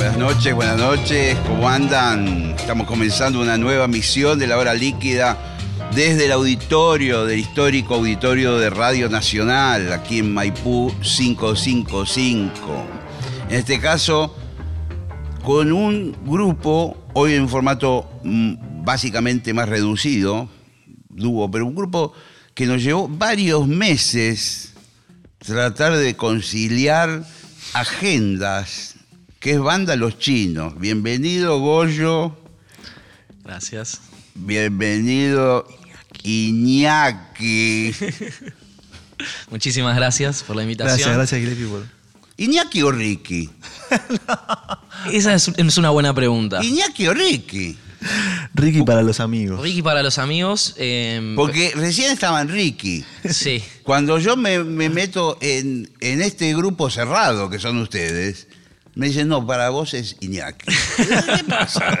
Buenas noches, buenas noches, ¿cómo andan? Estamos comenzando una nueva misión de la hora líquida desde el auditorio del histórico auditorio de Radio Nacional, aquí en Maipú 555. En este caso, con un grupo, hoy en formato mm, básicamente más reducido, dúo, pero un grupo que nos llevó varios meses tratar de conciliar agendas, que es Banda Los Chinos. Bienvenido Goyo, Gracias. bienvenido Iñaki. Muchísimas gracias por la invitación. Gracias, gracias, Gillespie, por... Iñaki o Ricky. Esa es, es una buena pregunta. Iñaki o Ricky. Ricky para los amigos. Ricky para los amigos. eh, Porque recién estaban Ricky. Sí. Cuando yo me, me meto en, en este grupo cerrado que son ustedes, me dicen, no, para vos es Iñaki. ¿Qué pasa?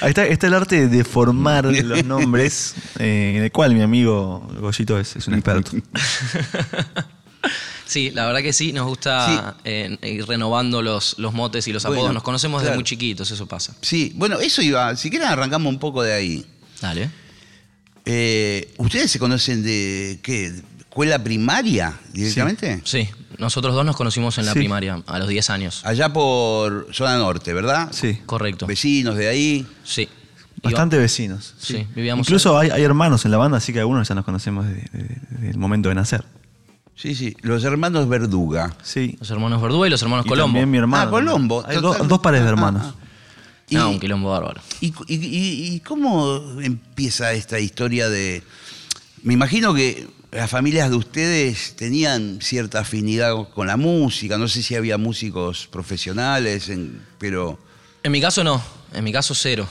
Ahí está, está el arte de formar los nombres, eh, en el cual mi amigo Goyito es, es un experto. Sí, la verdad que sí, nos gusta eh, ir renovando los, los motes y los apodos. Bueno, nos conocemos claro. desde muy chiquitos, eso pasa. Sí, bueno, eso iba. Si quieren arrancamos un poco de ahí. Dale. Eh, ¿Ustedes se conocen de qué? ¿Escuela primaria directamente? Sí, nosotros dos nos conocimos en la Sí. primaria, a los 10 años. Allá por zona norte, ¿verdad? Sí, Correcto. Vecinos de ahí. Sí. bastante vecinos. Sí, vivíamos Incluso hay, hay hermanos en la banda, así que algunos ya nos conocemos desde, desde- desde el momento de nacer. Sí, sí. Los hermanos Verduga. Sí. Los hermanos Verdúa y los hermanos Y Colombo. también mi hermano. Ah, Colombo. Hay do- Total- dos pares de Ah, hermanos. ah. No, Y- un quilombo bárbaro. ¿Y, y- y- y cómo empieza esta historia de.? Me imagino que las familias de ustedes tenían cierta afinidad con la música. No sé si había músicos profesionales, en- pero. En mi caso no, en mi caso cero.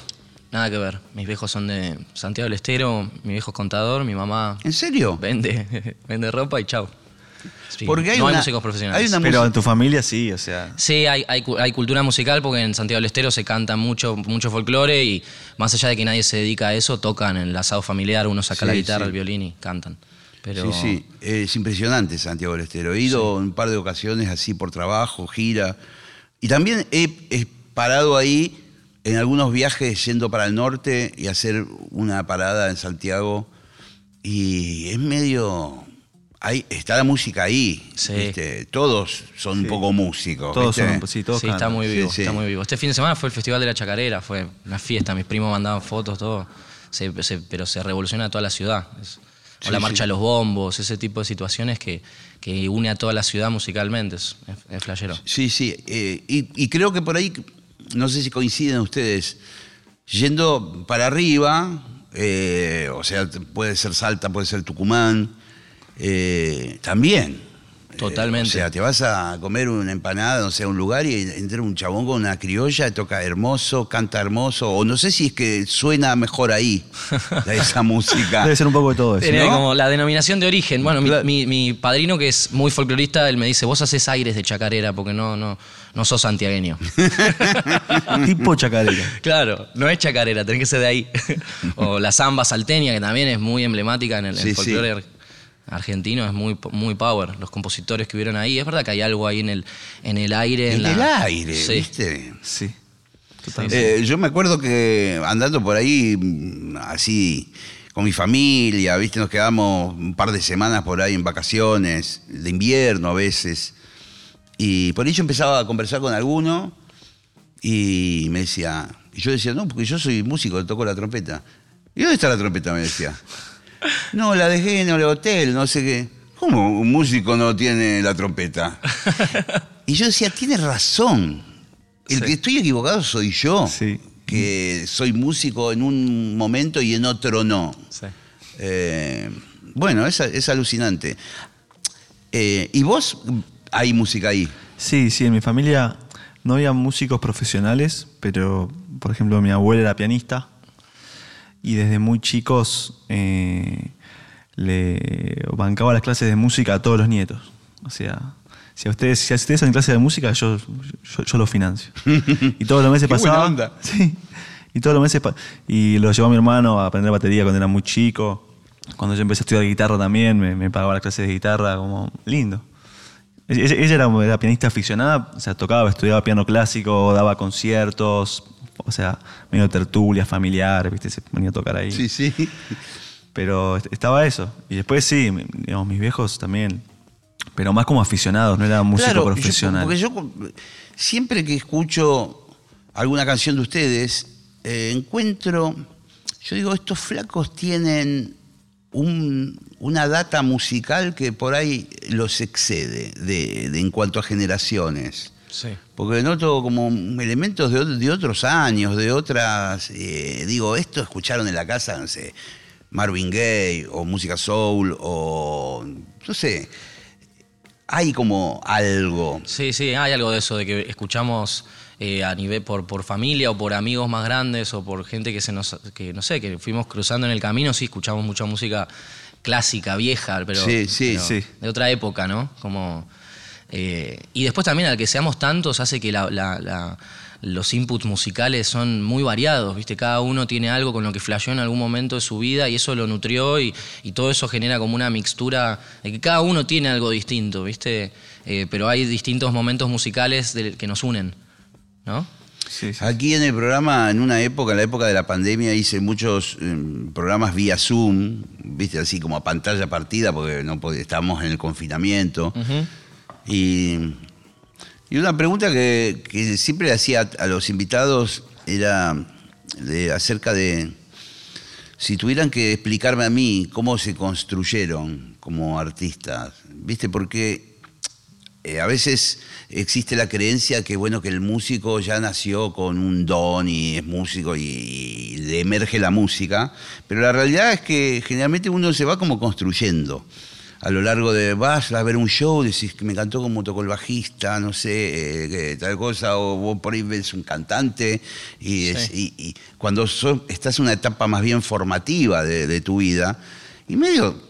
Nada que ver. Mis viejos son de Santiago del Estero, mi viejo es contador, mi mamá ¿En serio? vende, vende ropa y chau. Sí, Porque hay no hay una- músicos profesionales. hay una- Pero música- en tu familia sí, o sea. Sí, hay, hay, cu- hay cultura musical porque en Santiago del Estero se canta mucho, mucho folclore y más allá de que nadie se dedica a eso, tocan en el asado familiar, uno saca la guitarra, sí. el violín y cantan. Pero Sí, sí. Es impresionante Santiago del Estero. He ido un par de ocasiones así por trabajo, gira. Y también he, he parado ahí en algunos viajes yendo para el norte y hacer una parada en Santiago. Y es medio. Ahí, está la música ahí. Sí. ¿viste? Todos son un Sí. poco músicos. Todos ¿viste? son, sí, todos sí, está muy Sí, vivo, sí. está muy vivo. Este fin de semana fue el Festival de la Chacarera, fue una fiesta, mis primos mandaban fotos, todo. Se- se- pero se revoluciona toda la ciudad. Es- o la sí. marcha de los bombos, ese tipo de situaciones que, que une a toda la ciudad musicalmente. Es, es, es flashero. Sí, sí. eh, y, y creo que por ahí, no sé si coinciden ustedes, yendo para arriba, eh, o sea, puede ser Salta, puede ser Tucumán, eh, también. Totalmente. Eh, o sea, te vas a comer una empanada, no sé, a un lugar y entra un chabón con una criolla, toca hermoso, canta hermoso, o no sé si es que suena mejor ahí, esa música. Debe ser un poco de todo eso. Tiene ¿no? como la denominación de origen. Bueno, mi, Claro. mi- mi padrino, que es muy folclorista, él me dice, vos haces aires de chacarera porque no, no, no sos santiagueño. tipo chacarera. claro, no es chacarera, tenés que ser de ahí. o la samba salteña, que también es muy emblemática en el, Sí, el sí. Argentino, es muy, muy power. Los compositores que hubieron ahí, es verdad que hay algo ahí en el, en el aire. En En, el aire, Sí. ¿viste? Sí. Totalmente. Eh, yo me acuerdo que andando por ahí, así, con mi familia, ¿viste? Nos quedamos un par de semanas por ahí en vacaciones, de invierno a veces. Y por ahí yo empezaba a conversar con alguno y me decía, y yo decía, no, porque yo soy músico, toco la trompeta. ¿Y dónde está la trompeta? Me decía. No, la dejé en el hotel, no sé qué. ¿Cómo un músico no tiene la trompeta? Y yo decía, tiene razón. El Sí. que estoy equivocado soy yo. Sí. Que soy músico en un momento y en otro no. Sí. Eh, bueno, es, es alucinante. Eh, ¿Y vos hay música ahí? Sí, sí, en mi familia no había músicos profesionales, pero por ejemplo mi abuela era pianista y desde muy chicos eh, le bancaba las clases de música a todos los nietos. O sea, si a ustedes, si a ustedes hacen clases de música, yo, yo, yo lo financio. Y todos los meses Qué buena pasaba. onda. Sí. Y todos los meses. Y lo llevó a mi hermano a aprender batería cuando era muy chico. Cuando yo empecé a estudiar guitarra también, me, me pagaba las clases de guitarra, como lindo. Ella, ella era, era pianista aficionada, o sea, tocaba, estudiaba piano clásico, daba conciertos, o sea, medio tertulia, familiar, ¿viste? Se ponía a tocar ahí. Sí, sí. Pero est- estaba eso. Y después sí, digamos, mis viejos también. Pero más como aficionados, no era músico Claro, yo- profesional. porque yo siempre que escucho alguna canción de ustedes, eh, encuentro, yo digo, estos flacos tienen un- una data musical que por ahí los excede de, de- en cuanto a generaciones. Sí. Porque noto como elementos de, de otros años, de otras. eh, digo, esto escucharon en la casa, no sé, Marvin Gaye, o música soul, o. No sé. Hay como algo. Sí, sí, hay algo de eso, de que escuchamos eh, a nivel por, por familia o por amigos más grandes o por gente que se nos, que no sé, que fuimos cruzando en el camino, sí, escuchamos mucha música clásica, vieja, pero, Sí, sí, pero sí. de otra época, ¿no? Como, eh, y después también al que seamos tantos hace que la- la- la- los inputs musicales son muy variados, ¿viste? Cada uno tiene algo con lo que flasheó en algún momento de su vida y eso lo nutrió y, y todo eso genera como una mixtura de que cada uno tiene algo distinto, ¿viste? Eh, pero hay distintos momentos musicales que nos unen, ¿no? Sí, sí. Aquí en el programa, en una época, en la época de la pandemia, hice muchos eh, programas vía Zoom, viste, así como a pantalla partida, porque no podía- estábamos en el confinamiento. Y, una pregunta que, que siempre le hacía a los invitados era de- acerca de si tuvieran que explicarme a mí cómo se construyeron como artistas, ¿viste? Porque eh, a veces existe la creencia que bueno que el músico ya nació con un don y es músico y le emerge la música, pero la realidad es que generalmente uno se va como construyendo. A lo largo de vas a ver un show, decís que me encantó como tocó el bajista, no sé, eh, que tal cosa, o vos por ahí ves un cantante, y, es- Sí. y- y cuando sos- estás en una etapa más bien formativa de, de tu vida, y medio,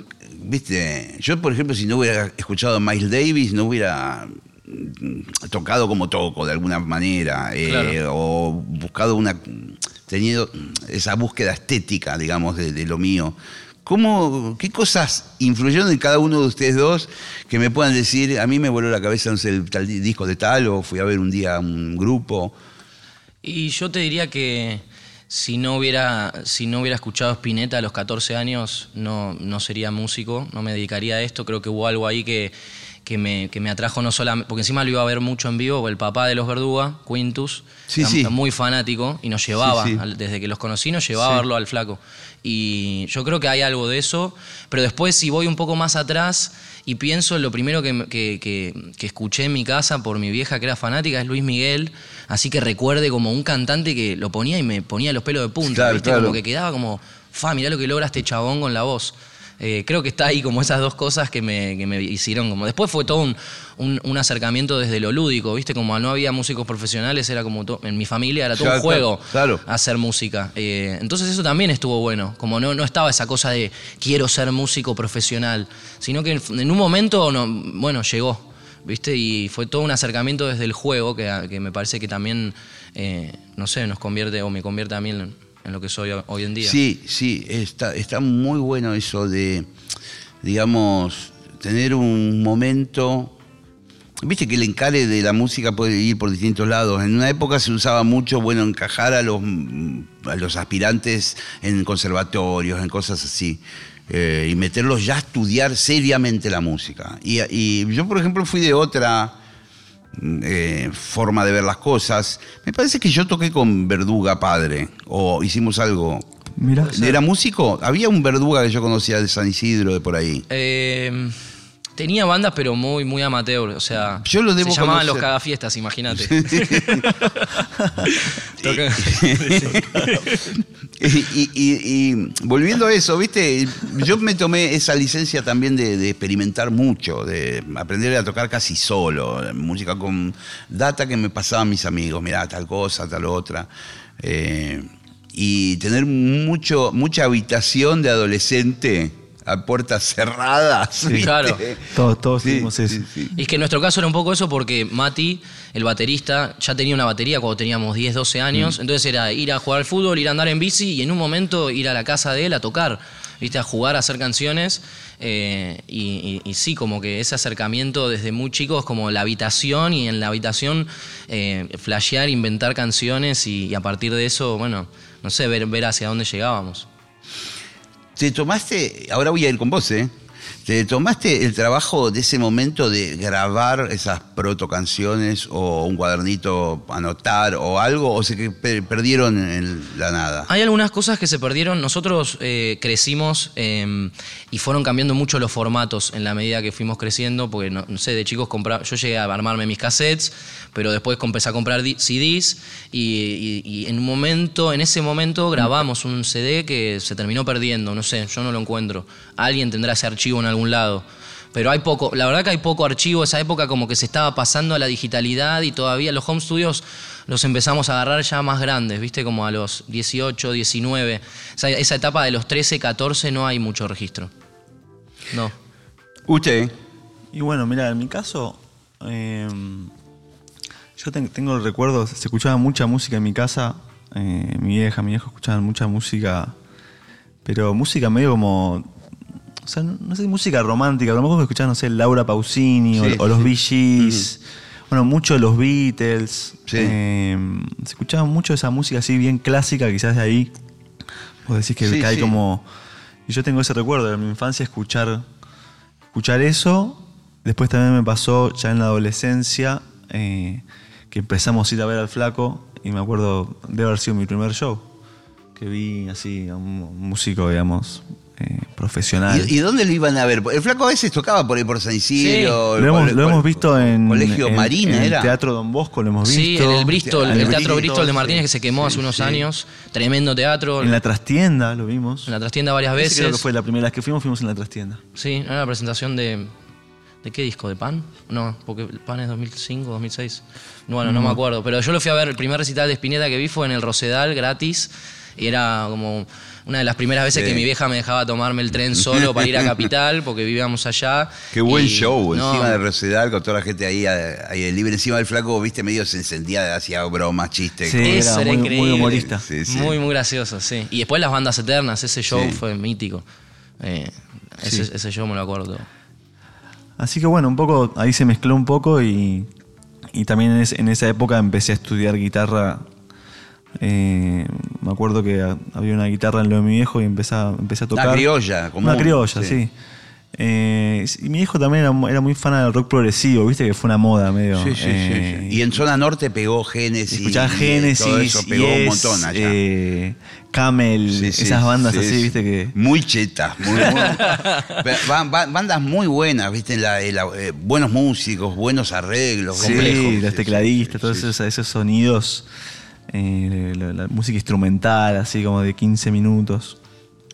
viste, yo por ejemplo si no hubiera escuchado a Miles Davis, no hubiera mm, tocado como toco de alguna manera, eh, Claro. o buscado una, tenido esa búsqueda estética, digamos, de, de lo mío. ¿Cómo, ¿Qué cosas influyeron en cada uno de ustedes dos que me puedan decir, a mí me voló la cabeza no el disco de tal, o fui a ver un día un grupo? Y yo te diría que si no hubiera, si no hubiera escuchado Spinetta a los 14 años, no, no sería músico, no me dedicaría a esto. Creo que hubo algo ahí que, que, me, que me atrajo no solamente, porque encima lo iba a ver mucho en vivo, el papá de los Verduga, Quintus, Sí, era sí. muy fanático y nos llevaba, Sí, sí. al- desde que los conocí, nos llevaba a verlo al flaco. Y yo creo que hay algo de eso, pero después si voy un poco más atrás y pienso en lo primero que, que- que- que escuché en mi casa por mi vieja que era fanática es Luis Miguel, así que recuerde como un cantante que lo ponía y me ponía los pelos de punta, Claro, ¿viste? claro. Como que quedaba como, fa, mirá lo que logra este chabón con la voz. Eh, creo que está ahí como esas dos cosas que me, que me hicieron como... Después fue todo un, un- un acercamiento desde lo lúdico, ¿viste? Como no había músicos profesionales, era como... to- en mi familia era todo Claro, un juego claro. hacer música. Eh, entonces eso también estuvo bueno. Como no, no estaba esa cosa de quiero ser músico profesional, sino que en, un momento, no, bueno, llegó. ¿Viste? Y fue todo un acercamiento desde el juego que, que me parece que también, eh, no sé, nos convierte o me convierte a mí en, en lo que soy hoy en día. Sí, sí, está, está muy bueno eso de, digamos, tener un momento. Viste que el encare de la música puede ir por distintos lados. En una época se usaba mucho, bueno, encajar a los, a los aspirantes en conservatorios, en cosas así. eh, y meterlos ya a estudiar seriamente la música. Y, y yo, por ejemplo, fui de otra eh, forma de ver las cosas. Me parece que yo toqué con Verduga padre, o hicimos algo. Mira. ¿Era músico? Había un Verduga que yo conocía de San Isidro, de por ahí. Eh, Tenía bandas, pero muy, muy amateur. O sea, Yo lo debo se llamaban conocer. los cagafiestas, imagínate. y, y- y- y volviendo a eso, viste, yo me tomé esa licencia también de, de experimentar mucho, de aprender a tocar casi solo, música con data que me pasaban mis amigos, mirá, tal cosa, tal otra. Eh, y tener mucho, mucha habitación de adolescente a puertas cerradas. Claro. Todos, todos Sí, eso. sí, sí. Y es que en nuestro caso era un poco eso porque Mati, el baterista, ya tenía una batería cuando teníamos 10, 12 años. Mm. Entonces era ir a jugar al fútbol, ir a andar en bici y en un momento ir a la casa de él a tocar, ¿viste? a jugar, a hacer canciones. Eh, y, y- y sí, como que ese acercamiento desde muy chicos, como la habitación y en la habitación eh, flashear, inventar canciones y, y a partir de eso, bueno, no sé, ver, ver hacia dónde llegábamos. Te tomaste, ahora voy a ir con vos, ¿eh? ¿Te tomaste el trabajo de ese momento de grabar esas proto canciones o un cuadernito anotar o algo o se perdieron en la nada? Hay algunas cosas que se perdieron. Nosotros eh, crecimos eh, y fueron cambiando mucho los formatos en la medida que fuimos creciendo, porque no, sé, de chicos compra- yo llegué a armarme mis cassettes, pero después empecé a comprar CDs y, y- y en un momento, en ese momento grabamos un CD que se terminó perdiendo, no sé, yo no lo encuentro. Alguien tendrá ese archivo en algún lado. Pero hay poco, la verdad que hay poco archivo, esa época como que se estaba pasando a la digitalidad y todavía los home studios los empezamos a agarrar ya más grandes, ¿viste? Como a los 18, 19. O sea, esa etapa de los 13, 14 no hay mucho registro. No. Usted, Y bueno, mira, en mi caso, eh, yo ten- tengo el recuerdo, se escuchaba mucha música en mi casa, eh, mi vieja, mi viejo escuchaban mucha música, pero música medio como, sea, no, sé, música romántica, a lo mejor escuchaban, no sé, Laura Pausini o- Sí, o, los sí. Bueno, mucho de los Beatles, Sí. eh, se escuchaba mucho esa música así bien clásica, quizás de ahí, vos decís que, sí. como, y yo tengo ese recuerdo de mi infancia escuchar escuchar eso. Después también me pasó ya en la adolescencia eh, que empezamos a ir a ver al flaco y me acuerdo de haber sido mi primer show. Que vi así a un músico, digamos, eh, profesional. ¿y, y dónde lo iban a ver? El flaco a veces tocaba por ahí por San Isidro. lo hemos, lo visto en, Colegio en- Marina, en ¿era? el Teatro Don Bosco, lo hemos Sí, visto. en el Bristol, En el, el Teatro Bristol, Bristol de Martínez sí. que se quemó hace unos años. Tremendo teatro. En la trastienda lo vimos. en la trastienda varias veces. creo que fue la primera vez que fuimos, fuimos en la trastienda. Sí, era la presentación de. ¿De qué disco? ¿De Pan? No, porque Pan es 2005, 2006. Bueno, no me acuerdo. Pero yo lo fui a ver, el primer recital de Spinetta que vi fue en el Rosedal, gratis. Y era como una de las primeras veces Sí. que mi vieja me dejaba tomarme el tren solo para ir a Capital, porque vivíamos allá. Qué buen Y- show, no, encima de Rosedal, con toda la gente ahí, ahí libre. Encima del flaco, viste, medio se encendía, hacía bromas, chistes. Sí, como- Eso era era muy, muy increíble. humorista. Sí, sí. Muy, muy gracioso, sí. Y después las bandas eternas, ese show Sí. fue mítico. Eh, ese, show me lo acuerdo. Así que bueno, un poco ahí se mezcló un poco y, y también en, es- en esa época empecé a estudiar guitarra. Eh, me acuerdo que había una guitarra en lo de mi viejo y empecé a, empecé a tocar. Una criolla, común, Una criolla, sí. sí. Eh, y mi hijo también era, era muy fan del rock progresivo, viste que fue una moda medio. Sí, sí, sí, eh, sí. Y en zona norte pegó Génesis. Escuchaba y Génesis, Todo eso pegó un montón allá. eh, Camel, Sí, sí, esas bandas sí, así, sí. viste que. Muy chetas, muy, bandas muy buenas, viste, La- la- buenos músicos, buenos arreglos, Sí, complejos. los Sí, tecladistas, sí, todos esos sonidos, eh, la, la música instrumental, así como de 15 minutos.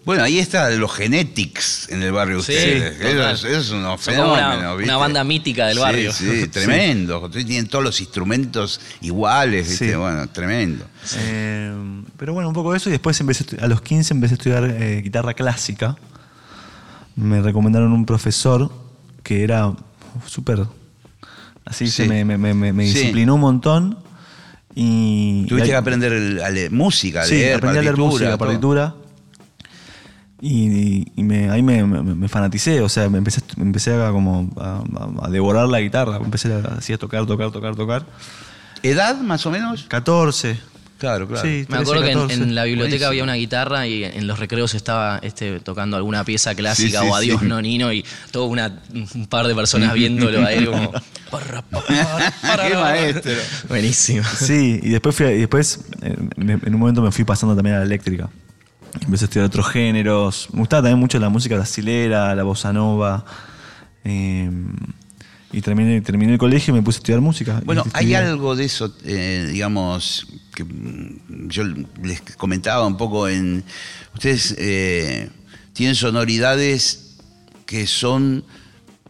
Bueno, ahí está los Genetics en el barrio de Sí, ustedes. unos Son como una- fenómenos, ¿viste? una banda mítica del Sí, barrio. Sí, tremendo. Ustedes Tienen todos los instrumentos iguales, ¿viste? Sí. Bueno, tremendo. Eh, pero bueno, un poco eso y después empecé a los 15 empecé a estudiar eh, guitarra clásica. Me recomendaron un profesor que era súper... Así Sí. se me, me- me- me- me Sí. disciplinó un montón. Y, Tuviste que aprender el- a leer música, a Sí, leer aprendí a leer música, partitura. Y, y me- ahí me, me- me fanaticé, o sea, me empecé, empecé a, como a devorar la guitarra, empecé a, así a tocar, tocar, tocar, tocar. ¿Edad, más o menos? 14. Claro, claro. Sí, Me 13, acuerdo que en, 14. en la biblioteca Buenísimo. había una guitarra y en los recreos estaba este, tocando alguna pieza clásica Sí, sí, o Adiós sí. Nonino y todo una, un par de personas viéndolo a él como... "Parra, parra, parra". Qué maestro. Buenísimo. Sí, y después, fui a- y después eh, en un momento me fui pasando también a la eléctrica. Empecé a estudiar otros géneros. Me gustaba también mucho la música brasilera, la bossa nova. Eh, y terminé, terminé el colegio y me puse a estudiar música. Bueno, hay algo de eso, eh, digamos, que mm, yo les comentaba un poco en... Ustedes eh, tienen sonoridades que son...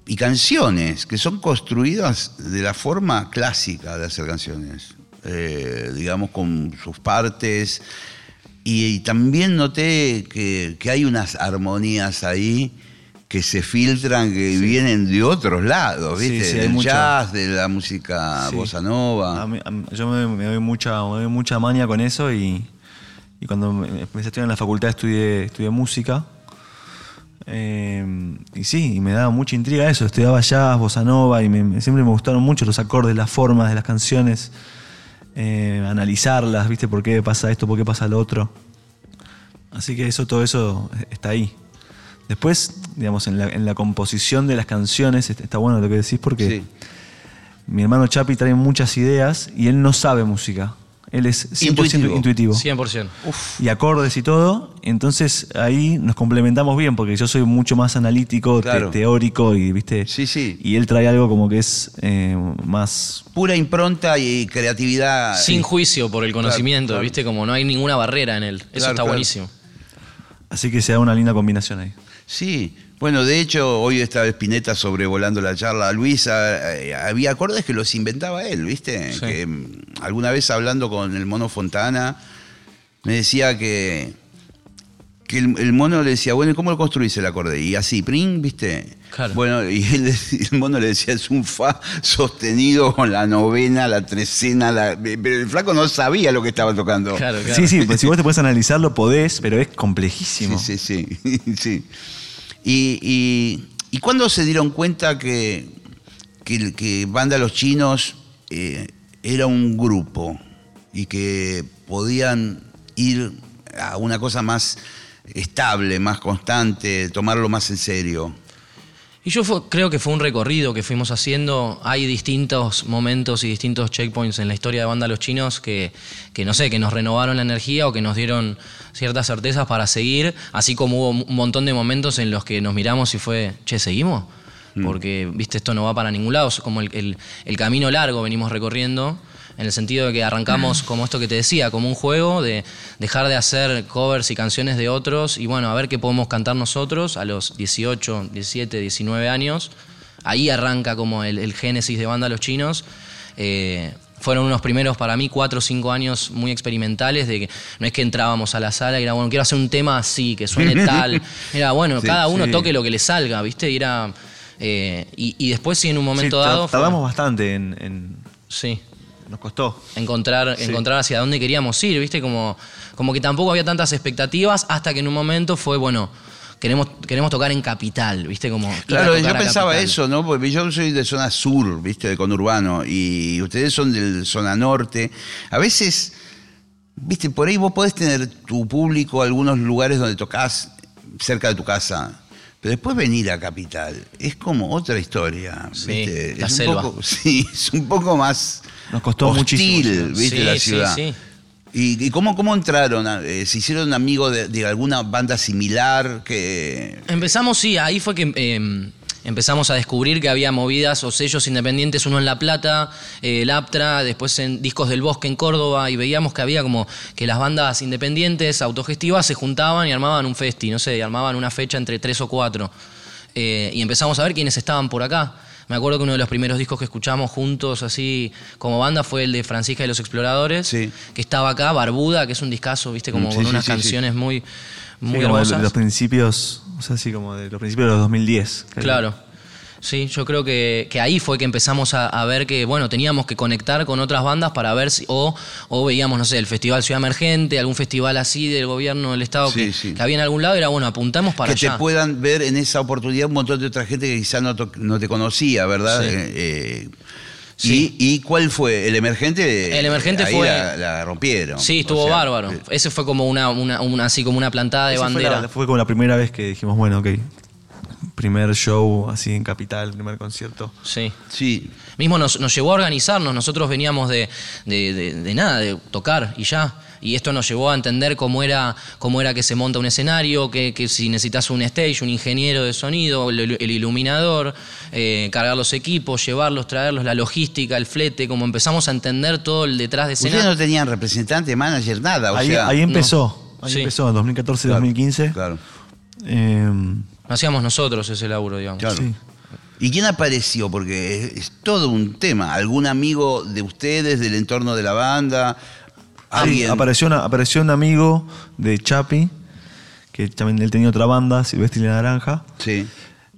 y canciones que son construidas de la forma clásica de hacer canciones, eh, digamos, con sus partes. Y, y también noté que, que hay unas armonías ahí que se filtran, que vienen de otros lados, ¿viste? sí, hay Del mucho. jazz, de la música bossa nova. A mí- a mí- yo me, me doy mucha, me doy mucha maña con eso y, y cuando empecé a estudiar en la facultad estudié, estudié música. Eh, y sí, y me daba mucha intriga eso. Estudiaba jazz, bossa nova y me- siempre me gustaron mucho los acordes, las formas de las canciones, eh, analizarlas, ¿viste? ¿Por qué pasa esto? ¿Por qué pasa lo otro? Así que eso, todo eso está ahí. Después, digamos, en la, en la composición de las canciones, est- está bueno lo que decís porque Sí. mi hermano Chapi trae muchas ideas y él no sabe música. Él es 100% Intuitivo. intuitivo. 100%. Y acordes y todo. Entonces ahí nos complementamos bien porque yo soy mucho más analítico, te- Claro. teórico y, ¿viste? Sí, sí. Y él trae algo como que es eh, más... Pura impronta y creatividad. Sin juicio por el conocimiento, claro. ¿viste? Como no hay ninguna barrera en él. Eso Claro, está claro. buenísimo. Así que se da una linda combinación ahí. Sí. Bueno, de hecho, hoy estaba Spinetta sobrevolando la charla. Luisa, eh, había acordes que los inventaba él, ¿viste? Sí. Que mm, alguna vez hablando con el mono Fontana, me decía que, que el, el mono le decía, bueno, ¿y cómo lo construís el acorde? Y así, pring, ¿viste? Claro. Bueno, y él, el mono le decía, es un fa sostenido con la novena, la trecena, la... pero el flaco no sabía lo que estaba tocando. Claro, claro. Sí, sí, pues si vos te puedes analizarlo podés, pero es complejísimo. Sí, sí, sí. sí. Y, y, ¿y cuándo se dieron cuenta que, que, que Banda Los Chinos eh, era un grupo y que podían ir a una cosa más estable, más constante, tomarlo más en serio? Y yo fue- creo que fue un recorrido que fuimos haciendo. Hay distintos momentos y distintos checkpoints en la historia de Banda Los Chinos que, que no sé, que nos renovaron la energía o que nos dieron ciertas certezas para seguir, así como hubo un montón de momentos en los que nos miramos y fue, che, ¿seguimos? Porque, viste, esto no va para ningún lado, es como el, el- el camino largo venimos recorriendo, en el sentido de que arrancamos como esto que te decía, como un juego de dejar de hacer covers y canciones de otros y bueno, a ver qué podemos cantar nosotros a los 18, 17, 19 años. Ahí arranca como el, el génesis de Banda Los Chinos. Eh, fueron unos primeros para mí cuatro o cinco años muy experimentales de que no es que entrábamos a la sala y era bueno quiero hacer un tema así que suene tal era bueno Sí, cada uno sí. toque lo que le salga viste y era eh, y, y después sí en un momento Sí, dado fue- Tardamos bastante en, en- sí Nos costó. encontrar, encontrar hacia dónde queríamos ir, ¿viste? Como, como que tampoco había tantas expectativas hasta que en un momento fue, bueno, queremos, queremos tocar en Capital, ¿viste? Como, Claro, yo pensaba Capital. eso, ¿no? Porque yo soy de zona sur, ¿viste? De conurbano, y ustedes son de zona norte. A veces, ¿viste? Por ahí vos podés tener tu público, algunos lugares donde tocas cerca de tu casa. Pero después venir a Capital es como otra historia. Sí, ¿viste? la es un selva. poco, sí, es un poco más Nos costó hostil, muchísimo. ¿viste? Sí, la sí, ciudad. sí. ¿Y, y cómo, cómo entraron? Eh, ¿Se hicieron amigos de, de alguna banda similar? que Empezamos, sí, ahí fue que eh, empezamos a descubrir que había movidas o sellos independientes, uno en La Plata, eh, el Aptra, después en Discos del Bosque en Córdoba, y veíamos que había como que las bandas independientes, autogestivas, se juntaban y armaban un festi, no sé, y armaban una fecha entre tres o cuatro. Eh, y empezamos a ver quiénes estaban por acá. Me acuerdo que uno de los primeros discos que escuchamos juntos, así como banda, fue el de Francisca y los Exploradores, Sí. que estaba acá, Barbuda, que es un discazo, viste, como Mm, sí, con sí, unas sí, sí. canciones muy, muy Sí, como de hermosas. los principios, o sea, así como de los principios de los 2010. creo. Claro. Sí, yo creo que, que ahí fue que empezamos a, a ver que, bueno, teníamos que conectar con otras bandas para ver si, o, o veíamos, no sé, el Festival Ciudad Emergente, algún festival así del gobierno del Estado Sí, que, sí. que había en algún lado, era bueno, apuntamos para que allá. te puedan ver en esa oportunidad un montón de otra gente que quizás no, no te conocía, ¿verdad? Sí. Eh, eh, Sí. y, y cuál fue? ¿El emergente? El Emergente ahí fue- La, la rompieron. Sí, O estuvo sea, bárbaro. eh, Ese fue como una, una, una- así como una plantada de fue, bandera. la- fue como la primera vez que dijimos, bueno, ok, primer show así en Capital, primer concierto. Sí. Sí. Mismo nos, nos llevó a organizarnos, nosotros veníamos de, de- de- de nada, de tocar y ya. Y esto nos llevó a entender cómo era, cómo era que se monta un escenario, que, que si necesitas un stage, un ingeniero de sonido, el, el iluminador, eh, cargar los equipos, llevarlos, traerlos, la logística, el flete, como empezamos a entender todo el detrás de escena. Ustedes no tenían representante, manager, nada. O ahí, sea, ahí empezó. Ahí Sí. empezó, en 2014, 2015. Claro, Eh, Hacíamos nosotros ese laburo, digamos. claro. Sí. ¿Y quién apareció? Porque es, es todo un tema. ¿Algún amigo de ustedes, del entorno de la banda? Sí, ¿Alguien? apareció, una- apareció un amigo de Chapi, que también él tenía otra banda, Silvestre y la Naranja. Sí.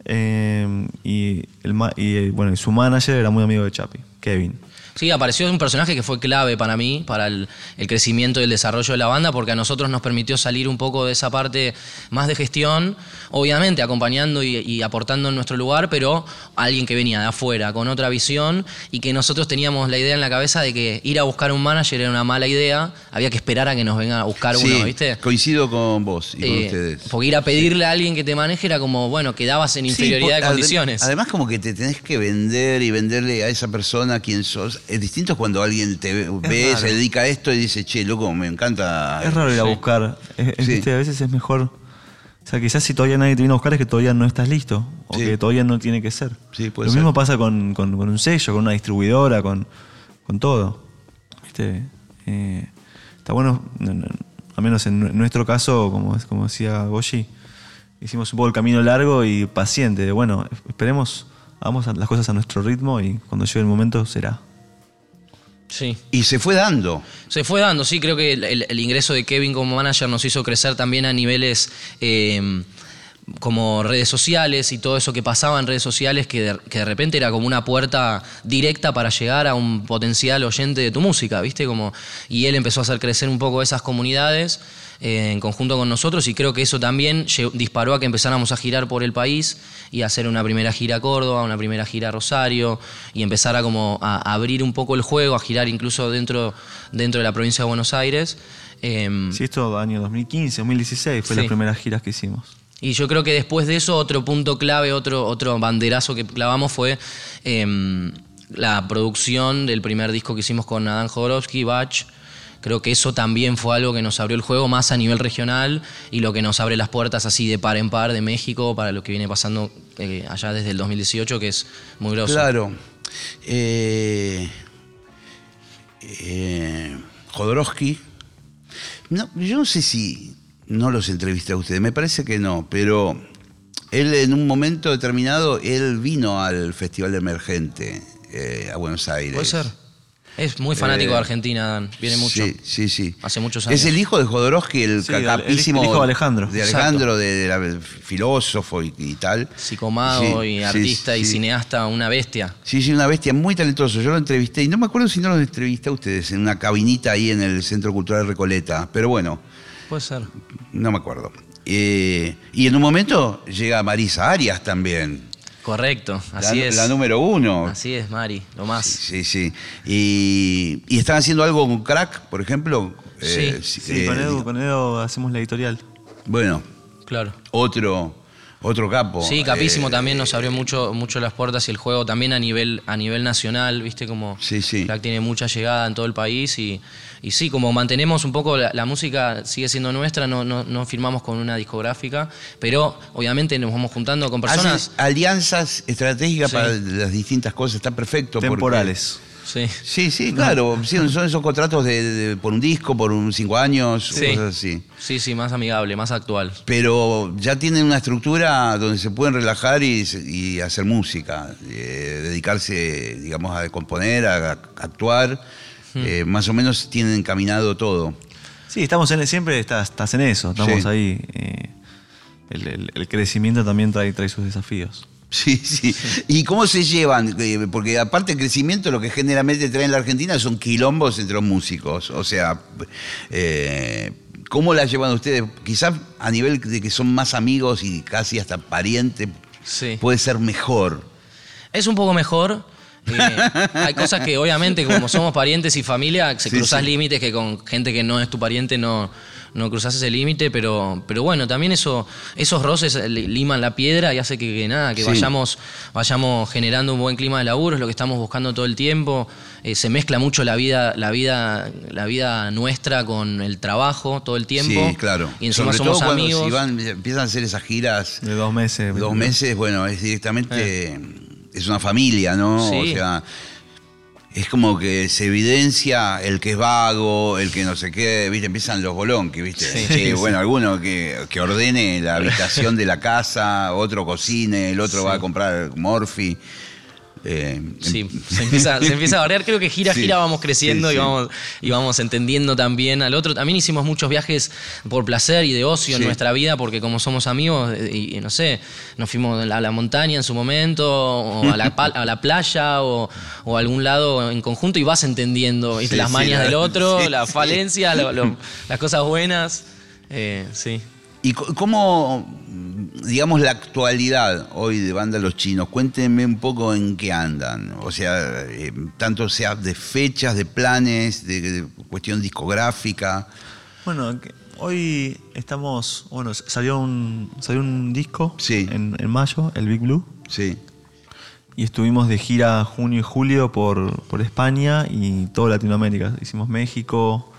Eh, y, el, y, eh, bueno, y su manager era muy amigo de Chapi, Kevin. Sí, apareció un personaje que fue clave para mí, para el, el crecimiento y el desarrollo de la banda, porque a nosotros nos permitió salir un poco de esa parte más de gestión, obviamente acompañando y, y aportando en nuestro lugar, pero alguien que venía de afuera, con otra visión, y que nosotros teníamos la idea en la cabeza de que ir a buscar un manager era una mala idea, había que esperar a que nos venga a buscar Sí, uno, ¿viste? coincido con vos y con Eh, ustedes. porque ir a pedirle a alguien que te maneje era como, bueno, quedabas en Sí, inferioridad por- de condiciones. ade- Además, como que te tenés que vender y venderle a esa persona quién sos. Es distinto cuando alguien te ve, se dedica a esto y dice, che, loco, me encanta. Es raro ir a sí. buscar. Es- es, Sí. viste, a veces es mejor. O sea, quizás si todavía nadie te viene a buscar es que todavía no estás listo. O Sí. que todavía no tiene que ser. Sí, puede Lo ser. mismo pasa con, con- con un sello, con una distribuidora, con, con todo. ¿Viste? Eh, está bueno, no- no- al menos en nu- nuestro caso, como, es- como decía Goshi, hicimos un poco el camino largo y paciente. Bueno, esperemos, hagamos las cosas a nuestro ritmo y cuando llegue el momento será. Sí. Y se fue dando. Se fue dando, sí, creo que el, el- el ingreso de Kevin como manager nos hizo crecer también a niveles eh, como redes sociales y todo eso que pasaba en redes sociales, que de, que de repente era como una puerta directa para llegar a un potencial oyente de tu música, ¿viste? Como, y él empezó a hacer crecer un poco esas comunidades eh, en conjunto con nosotros y creo que eso también disparó a que empezáramos a girar por el país y a hacer una primera gira a Córdoba, una primera gira a Rosario y empezar a como a abrir un poco el juego, a girar incluso dentro, dentro de la provincia de Buenos Aires. Em, Sí, esto año 2015, 2016 fue Sí. las primeras giras que hicimos. Y yo creo que después de eso, otro punto clave, otro, otro banderazo que clavamos fue em, la producción del primer disco que hicimos con Adán Jodorowsky, Bach. Creo que eso también fue algo que nos abrió el juego más a nivel regional y lo que nos abre las puertas así de par en par de México para lo que viene pasando eh, allá desde el 2018, que es muy grosso. Claro. Eh, eh, Jodorowsky. No, yo no sé si no los entrevisté a ustedes, me parece que no, pero él en un momento determinado, él vino al Festival de Emergente eh, a Buenos Aires. Puede ser. Es muy fanático Eh, de Argentina, Dan. Viene mucho. Sí, sí, sí. Hace muchos años. Es el hijo de Jodorowsky, el Sí, el- capísimo. el hijo de Alejandro. De. Alejandro, de, de la- filósofo y, y tal. Psicomago Sí, y sí, artista y sí. cineasta, una bestia. Sí, sí, una bestia muy talentoso. Yo lo entrevisté y no me acuerdo si no lo entrevisté a ustedes en una cabinita ahí en el Centro Cultural Recoleta. Pero bueno, Puede ser. no me acuerdo. Eh, y en un momento llega Marisa Arias también. Correcto, la- así es. La número uno. Así es, Mari, lo más. Sí, sí. Y, y están haciendo algo con Crack, por ejemplo. Eh, Sí. Sí, eh, con, Edu, con Edu hacemos la editorial. Bueno, Claro. otro, otro capo. Sí, capísimo Eh, también nos abrió mucho, mucho las puertas y el juego también a nivel, a nivel nacional, viste como Sí, sí. Crack tiene mucha llegada en todo el país y, y sí, como mantenemos un poco la, la música sigue siendo nuestra, no, no, no firmamos con una discográfica, pero obviamente nos vamos juntando con personas. Alianzas estratégicas Sí. para las distintas cosas, está perfecto. porque- Temporales. Sí. Sí, sí, claro. sí, son esos contratos de, de- por un disco, por un cinco años, Sí. cosas así. sí, sí, más amigable, más actual. Pero ya tienen una estructura donde se pueden relajar y, y hacer música, eh, dedicarse, digamos, a componer, a, a actuar. Hmm. Eh, más o menos tienen encaminado todo. Sí, estamos en, siempre estás, estás en eso, estamos Sí. ahí. eh, el, el- el crecimiento también trae, trae sus desafíos. Sí, sí. ¿Y cómo se llevan? Eh, Porque aparte del crecimiento, lo que generalmente trae en la Argentina son quilombos entre los músicos. O sea, eh, ¿cómo la llevan ustedes? Quizás a nivel de que son más amigos y casi hasta parientes, Sí. puede ser mejor. Es un poco mejor. eh, hay cosas que obviamente como somos parientes y familia, se Sí, cruzas sí. límites que con gente que no es tu pariente no, no cruzás ese límite, pero, pero bueno, también eso, esos roces liman la piedra y hace que, nada, que vayamos, vayamos generando un buen clima de laburo, es lo que estamos buscando todo el tiempo. Eh, se mezcla mucho la vida, la vida, la vida nuestra con el trabajo todo el tiempo. Sí, claro. Y encima somos amigos. Si van, empiezan a hacer esas giras de dos meses. Dos meses, bueno, es directamente, eh. es una familia, ¿no? Sí. O sea, es como que se evidencia el que es vago, el que no sé qué, ¿viste? Empiezan los bolonques, ¿viste? Sí, bueno, alguno que, que, ordene la habitación de la casa, otro cocine, el otro va a comprar morfi. Eh, sí, em- se empieza, se empieza a variar. Creo que gira, gira vamos creciendo Y, vamos, y vamos entendiendo también al otro. También hicimos muchos viajes por placer y de ocio en nuestra vida, porque como somos amigos, eh, y, no sé, nos fuimos a la montaña en su momento, o a la, a la playa, o, a algún lado en conjunto, y vas entendiendo las mañas del otro, la falencia, las cosas buenas. Eh, sí. ¿Y cómo, digamos, la actualidad hoy de Banda Los Chinos? Cuéntenme un poco en qué andan. O sea, eh, tanto sea de fechas, de planes, de, cuestión discográfica. Bueno, hoy estamos, bueno, salió un, salió un disco en, mayo, el Big Blue. Sí. Y estuvimos de gira junio y julio por, por España y toda Latinoamérica. Hicimos México,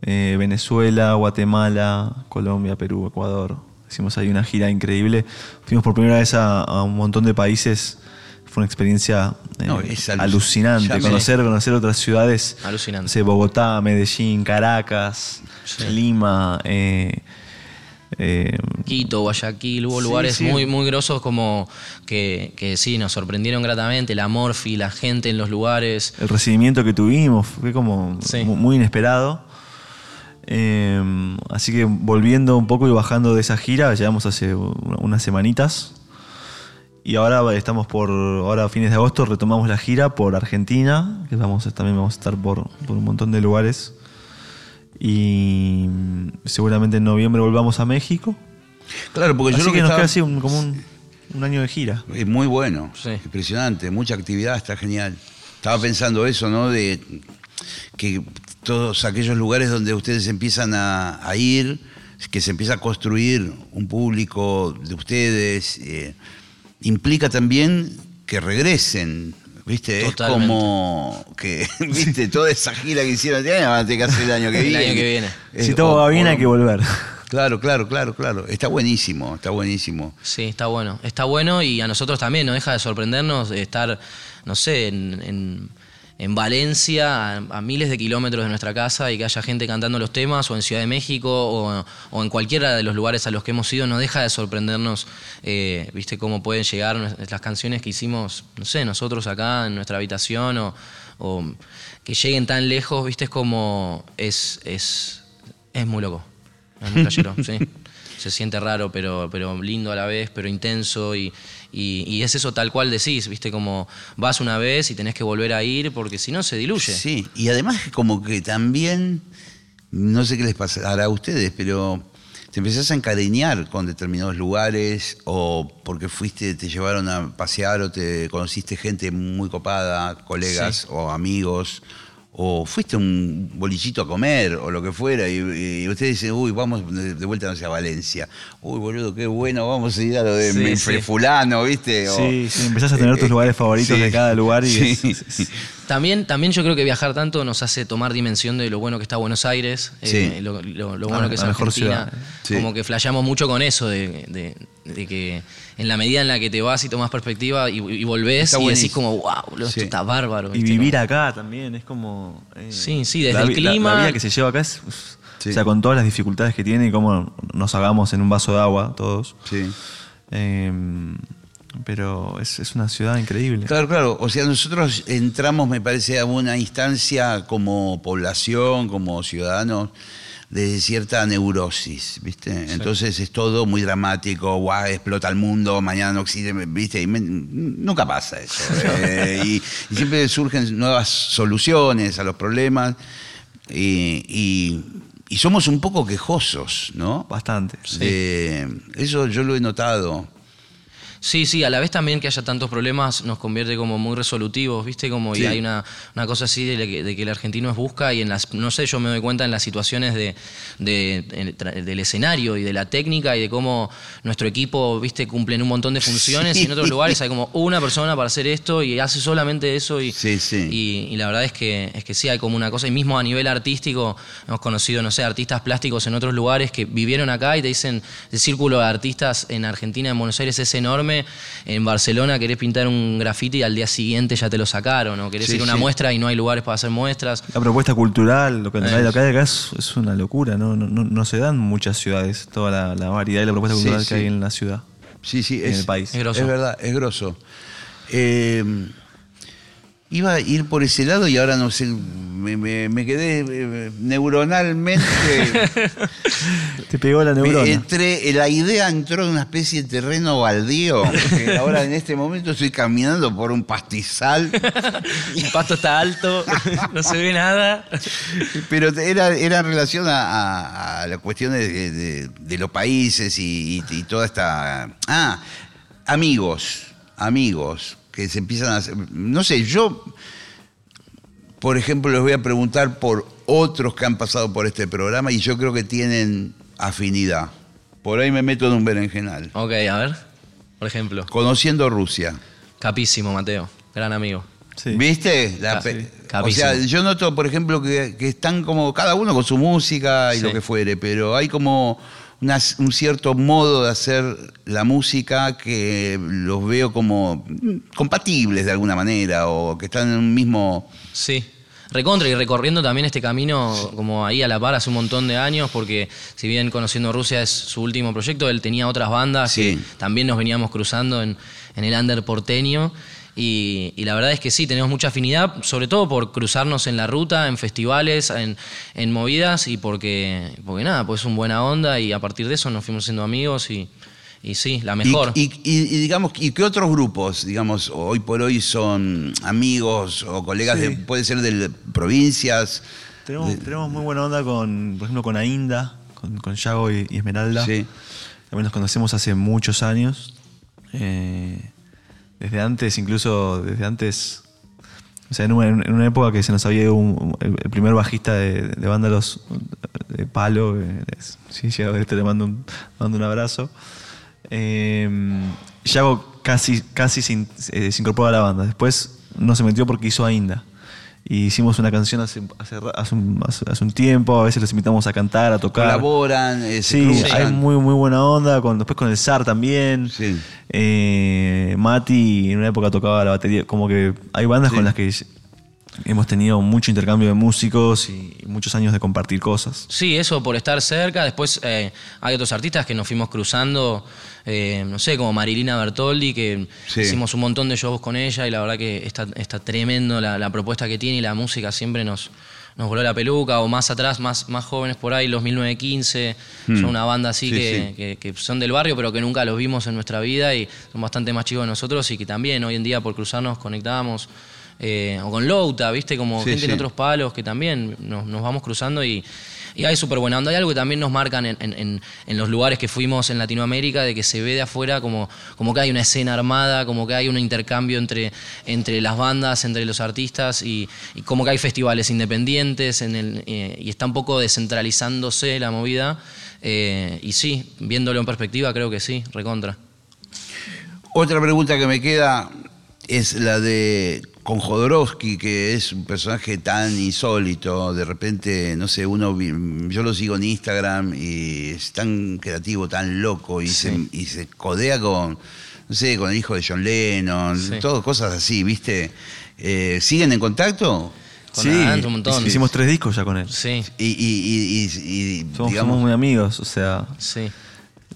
eh, Venezuela, Guatemala, Colombia, Perú, Ecuador. Hicimos ahí una gira increíble. Fuimos por primera vez a, un montón de países. Fue una experiencia eh, alucinante. Conocer, conocer otras ciudades. Alucinante. Bogotá, Medellín, Caracas, Lima. Eh, Quito, Guayaquil, hubo lugares muy, muy grosos como que, que, sí, nos sorprendieron gratamente, la morfi, la gente en los lugares. El recibimiento que tuvimos fue como muy inesperado. Em, así que volviendo un poco y bajando de esa gira, llegamos hace unas semanitas. Y ahora estamos por, ahora a fines de agosto retomamos la gira por Argentina, que vamos, también vamos a estar por, un montón de lugares. Y seguramente en noviembre volvamos a México. Claro, porque yo lo que, nos queda así como un, año de gira. Es muy bueno, impresionante, mucha actividad, está genial. Estaba pensando eso, ¿no? De que todos aquellos lugares donde ustedes empiezan a, ir, que se empieza a construir un público de ustedes, eh, implica también que regresen. ¿Viste? Es como que, ¿viste? Toda esa gira que hicieron este año van a tener que hacer el año que viene. El año que viene. si todo va bien, hay que volver. Claro, claro, claro, claro. Está buenísimo, está buenísimo. Sí, está bueno. Está bueno y a nosotros también nos deja de sorprendernos estar, no sé, en en Valencia, a, miles de kilómetros de nuestra casa, y que haya gente cantando los temas, o en Ciudad de México, o, en cualquiera de los lugares a los que hemos ido, no deja de sorprendernos, eh, viste, cómo pueden llegar las canciones que hicimos, no sé, nosotros acá en nuestra habitación, o, que lleguen tan lejos, viste, es como, es, es, es muy loco, es muy sí. Se siente raro, pero, pero lindo a la vez, pero intenso y, y, es eso tal cual decís, ¿viste? Como vas una vez y tenés que volver a ir porque si no se diluye. Sí, y además como que también, no sé qué les pasará a ustedes, pero te empezás a encariñar con determinados lugares o porque fuiste, te llevaron a pasear o te conociste gente muy copada, colegas o amigos o fuiste un bolichito a comer o lo que fuera y, usted dice, uy, vamos de, vuelta hacia Valencia. Uy, boludo, qué bueno, vamos a ir a lo de fulano, ¿viste? sí, sí, empezás a tener tus lugares favoritos de cada lugar y También, también yo creo que viajar tanto nos hace tomar dimensión de lo bueno que está Buenos Aires, eh, lo, bueno ah, que es Argentina. Como que flasheamos mucho con eso, de, que en la medida en la que te vas y tomas perspectiva y, volvés y decís como, wow, esto está bárbaro. Y vivir acá también, es como... Eh, sí, sí, desde el clima... La, vida que se lleva acá es... O sea, con todas las dificultades que tiene y cómo nos hagamos en un vaso de agua todos. Sí. Em, pero es, una ciudad increíble. Claro, claro. O sea, nosotros entramos, me parece, a una instancia como población, como ciudadanos, de cierta neurosis, ¿viste? Entonces es todo muy dramático, guau, explota el mundo, mañana no existe, ¿viste? Y nunca pasa eso. Eh, y, siempre surgen nuevas soluciones a los problemas. Y, somos un poco quejosos, ¿no? Bastante. eso yo lo he notado. Sí, sí, a la vez también que haya tantos problemas nos convierte como muy resolutivos, ¿viste? Como y hay una, una cosa así de, que, de que el argentino es busca y en las, no sé, yo me doy cuenta en las situaciones de, de- del escenario y de la técnica y de cómo nuestro equipo, ¿viste? Cumplen un montón de funciones y en otros lugares hay como una persona para hacer esto y hace solamente eso y, Sí, sí. y, y la verdad es que, es que sí, hay como una cosa, y mismo a nivel artístico, hemos conocido, no sé, artistas plásticos en otros lugares que vivieron acá y te dicen, el círculo de artistas en Argentina, en Buenos Aires es enorme, en Barcelona querés pintar un grafiti y al día siguiente ya te lo sacaron, o querés Sí, ir a una sí. muestra y no hay lugares para hacer muestras. La propuesta cultural, lo que, Eh. lo que hay acá es, es una locura, ¿no? No, no- no se dan muchas ciudades, toda la, la variedad y la propuesta cultural sí. que hay en la ciudad. Sí, sí, en es, el país. Es grosso. Es verdad, es grosso. Eh, iba a ir por ese lado y ahora no sé, me, me- me quedé eh, neuronalmente. Te pegó la me neurona. entré, la idea entró en una especie de terreno baldío. que ahora en este momento estoy caminando por un pastizal. El pasto está alto, no se ve nada. Pero era, era en relación a, a- a las cuestiones de, de- de los países y, y- y toda esta... Ah, amigos, amigos, que se empiezan a hacer... No sé, yo, por ejemplo, les voy a preguntar por otros que han pasado por este programa y yo creo que tienen afinidad. Por ahí me meto en un berenjenal. Ok, a ver, por ejemplo. Conociendo Rusia. Capísimo, Mateo, gran amigo. Sí. ¿Viste? La sí. o sea, yo noto, por ejemplo, que, que están como cada uno con su música y Sí. lo que fuere, pero hay como una- un cierto modo de hacer la música que los veo como compatibles de alguna manera o que están en un mismo... Sí. Recontra y recorriendo también este camino como ahí a la par hace un montón de años, porque si bien Conociendo Rusia es su último proyecto, él tenía otras bandas Sí. que también nos veníamos cruzando en, en el under porteño. Y, y la verdad es que sí, tenemos mucha afinidad, sobre todo por cruzarnos en la ruta, en festivales, en, en movidas, y porque, porque nada, pues es un buena onda y a partir de eso nos fuimos siendo amigos y, y sí, la mejor. Y, y- y- y digamos, ¿y qué otros grupos, digamos, hoy por hoy son amigos o colegas Sí. de, puede ser de provincias? Tenemos, tenemos muy buena onda con, por ejemplo, con Ainda, con, con Yago y, y Esmeralda. Sí. También nos conocemos hace muchos años. Eh, desde antes, incluso desde antes. O sea, en una, en una época que se nos había ido un- el, primer bajista de, de Vándalos, de Palo, sí, Yago, este le mando un, mando un abrazo. Eh, Yago casi, casi se, eh, se incorporó a la banda. Después no se metió porque hizo Ainda. Y hicimos una canción hace, hace, hace un, hace- hace un tiempo, a veces los invitamos a cantar, a tocar. Colaboran, eh, se Sí, cruzan. hay muy, muy buena onda. Con, después con el SAR también. Sí. Eh, Mati en una época tocaba la batería. Como que hay bandas Sí. con las que hemos tenido mucho intercambio de músicos y muchos años de compartir cosas. Sí, eso por estar cerca. Después eh, hay otros artistas que nos fuimos cruzando, eh, no sé, como Marilina Bertoldi, que Sí. hicimos un montón de shows con ella y la verdad que está, está tremendo la, la propuesta que tiene y la música siempre nos, nos voló la peluca. O más atrás, más, más jóvenes por ahí, los 1915, son una banda así Hmm. Sí, que, sí. que- que son del barrio, pero que nunca los vimos en nuestra vida y son bastante más chicos que nosotros y que también hoy en día por cruzarnos conectábamos. Eh, o con Louta, ¿viste? Como Sí, gente en otros palos que también nos, nos vamos cruzando y, y hay súper buena onda. Hay algo que también nos marcan en, en- en- en los lugares que fuimos en Latinoamérica, de que se ve de afuera como, como que hay una escena armada, como que hay un intercambio entre, entre las bandas, entre los artistas y, y como que hay festivales independientes en el, eh, y está un poco descentralizándose la movida. eh, y sí, viéndolo en perspectiva, creo que sí, recontra. Otra pregunta que me queda es la de con Jodorowsky, que es un personaje tan insólito. De repente, no sé, uno yo lo sigo en Instagram y es tan creativo, tan loco y, se, y se codea con, no sé, con el hijo de John Lennon, Sí. todo cosas así, ¿viste? Eh, ¿Siguen en contacto? Con Adán, un montón. hicimos tres discos ya con él. Sí, Y, y- y- y- y, Somos, digamos, somos muy amigos, o sea, sí.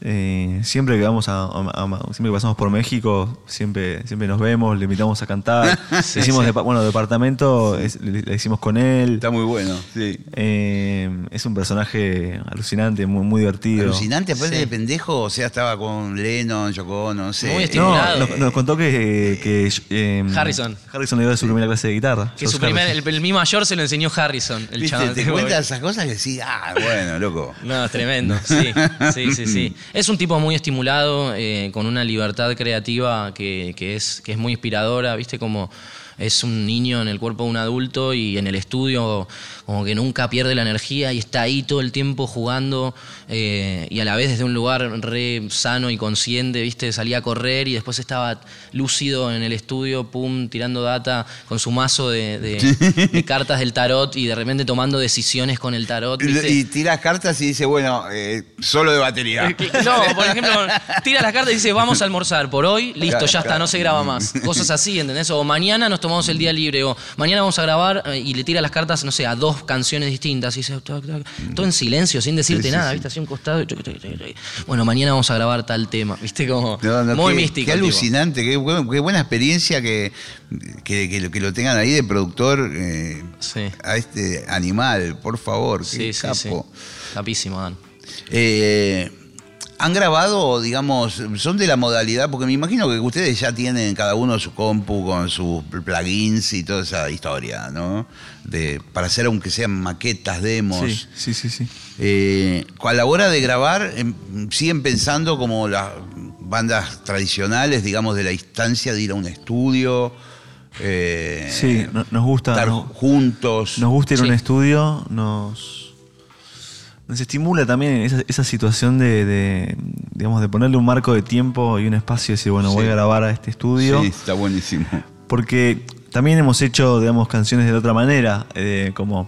Eh, siempre que vamos a, a- a- siempre que pasamos por México, siempre, siempre nos vemos, le invitamos a cantar. Sí, hicimos sí. bueno, departamento, es- le, le hicimos con él. está muy bueno. Sí. Eh, es un personaje alucinante, muy, muy divertido. Alucinante, aparte Sí. de pendejo, o sea, estaba con Lennon, Yoko no sé. Muy No, estimulado. nos, nos contó que, que, eh, Harrison. Harrison le dio su primera clase de guitarra. Que su primer, el, el mi mayor se lo enseñó Harrison, el ¿Viste? chaval. Te cuentas esas cosas que sí, ah, bueno, loco. No, es tremendo, sí, sí, sí, sí. Es un tipo muy estimulado, eh, con una libertad creativa que, que es, que es muy inspiradora, ¿viste? Como es un niño en el cuerpo de un adulto y en el estudio como que nunca pierde la energía y está ahí todo el tiempo jugando eh, y a la vez desde un lugar re sano y consciente, ¿viste? Salía a correr y después estaba lúcido en el estudio, pum, tirando data con su mazo de, de- de cartas del tarot y de repente tomando decisiones con el tarot. ¿viste? Y tiras cartas y dice, bueno, eh, solo de batería. No, por ejemplo, tira las cartas y dice, vamos a almorzar por hoy, listo, Claro, ya está, no se graba más. Cosas así, ¿entendés? O mañana nos tomamos el día libre, o mañana vamos a grabar eh, y le tira las cartas, no sé, a dos canciones distintas, y dice, tac, todo en silencio, sin decirte Sí, sí, nada, sí. ¿viste? Así a un costado, y bueno, mañana vamos a grabar tal tema, ¿viste? Como No, no, muy qué, místico. Qué el tipo. alucinante, qué, bu- qué buena experiencia que, que, que lo- que lo tengan ahí de productor eh, Sí. a este animal, por favor. Qué Sí, sí, sí. capo. Capísimo, Dan. Eh, ¿Han grabado, digamos, son de la modalidad? Porque me imagino que ustedes ya tienen cada uno su compu con sus plugins y toda esa historia, ¿no? De, para hacer aunque sean maquetas, demos. Sí, sí, sí, sí. Eh, a la hora de grabar, em, siguen pensando como las bandas tradicionales, digamos, de la instancia de ir a un estudio. eh, Sí, no- nos gusta. Estar juntos. Nos gusta ir a un estudio, nos, nos estimula también esa, esa situación de, de, digamos, de ponerle un marco de tiempo y un espacio y decir, bueno, voy a grabar a este estudio. Sí, está buenísimo. Porque también hemos hecho, digamos, canciones de otra manera, eh, como,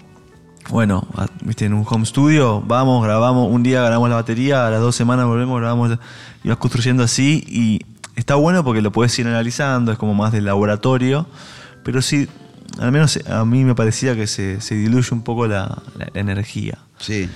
bueno, viste, en un home studio, vamos, grabamos, un día grabamos la batería, a las dos semanas volvemos, grabamos, y vas construyendo así, y está bueno porque lo puedes ir analizando, es como más del laboratorio, pero sí, al menos a mí me parecía que se, se diluye un poco la, la- la energía. Sí.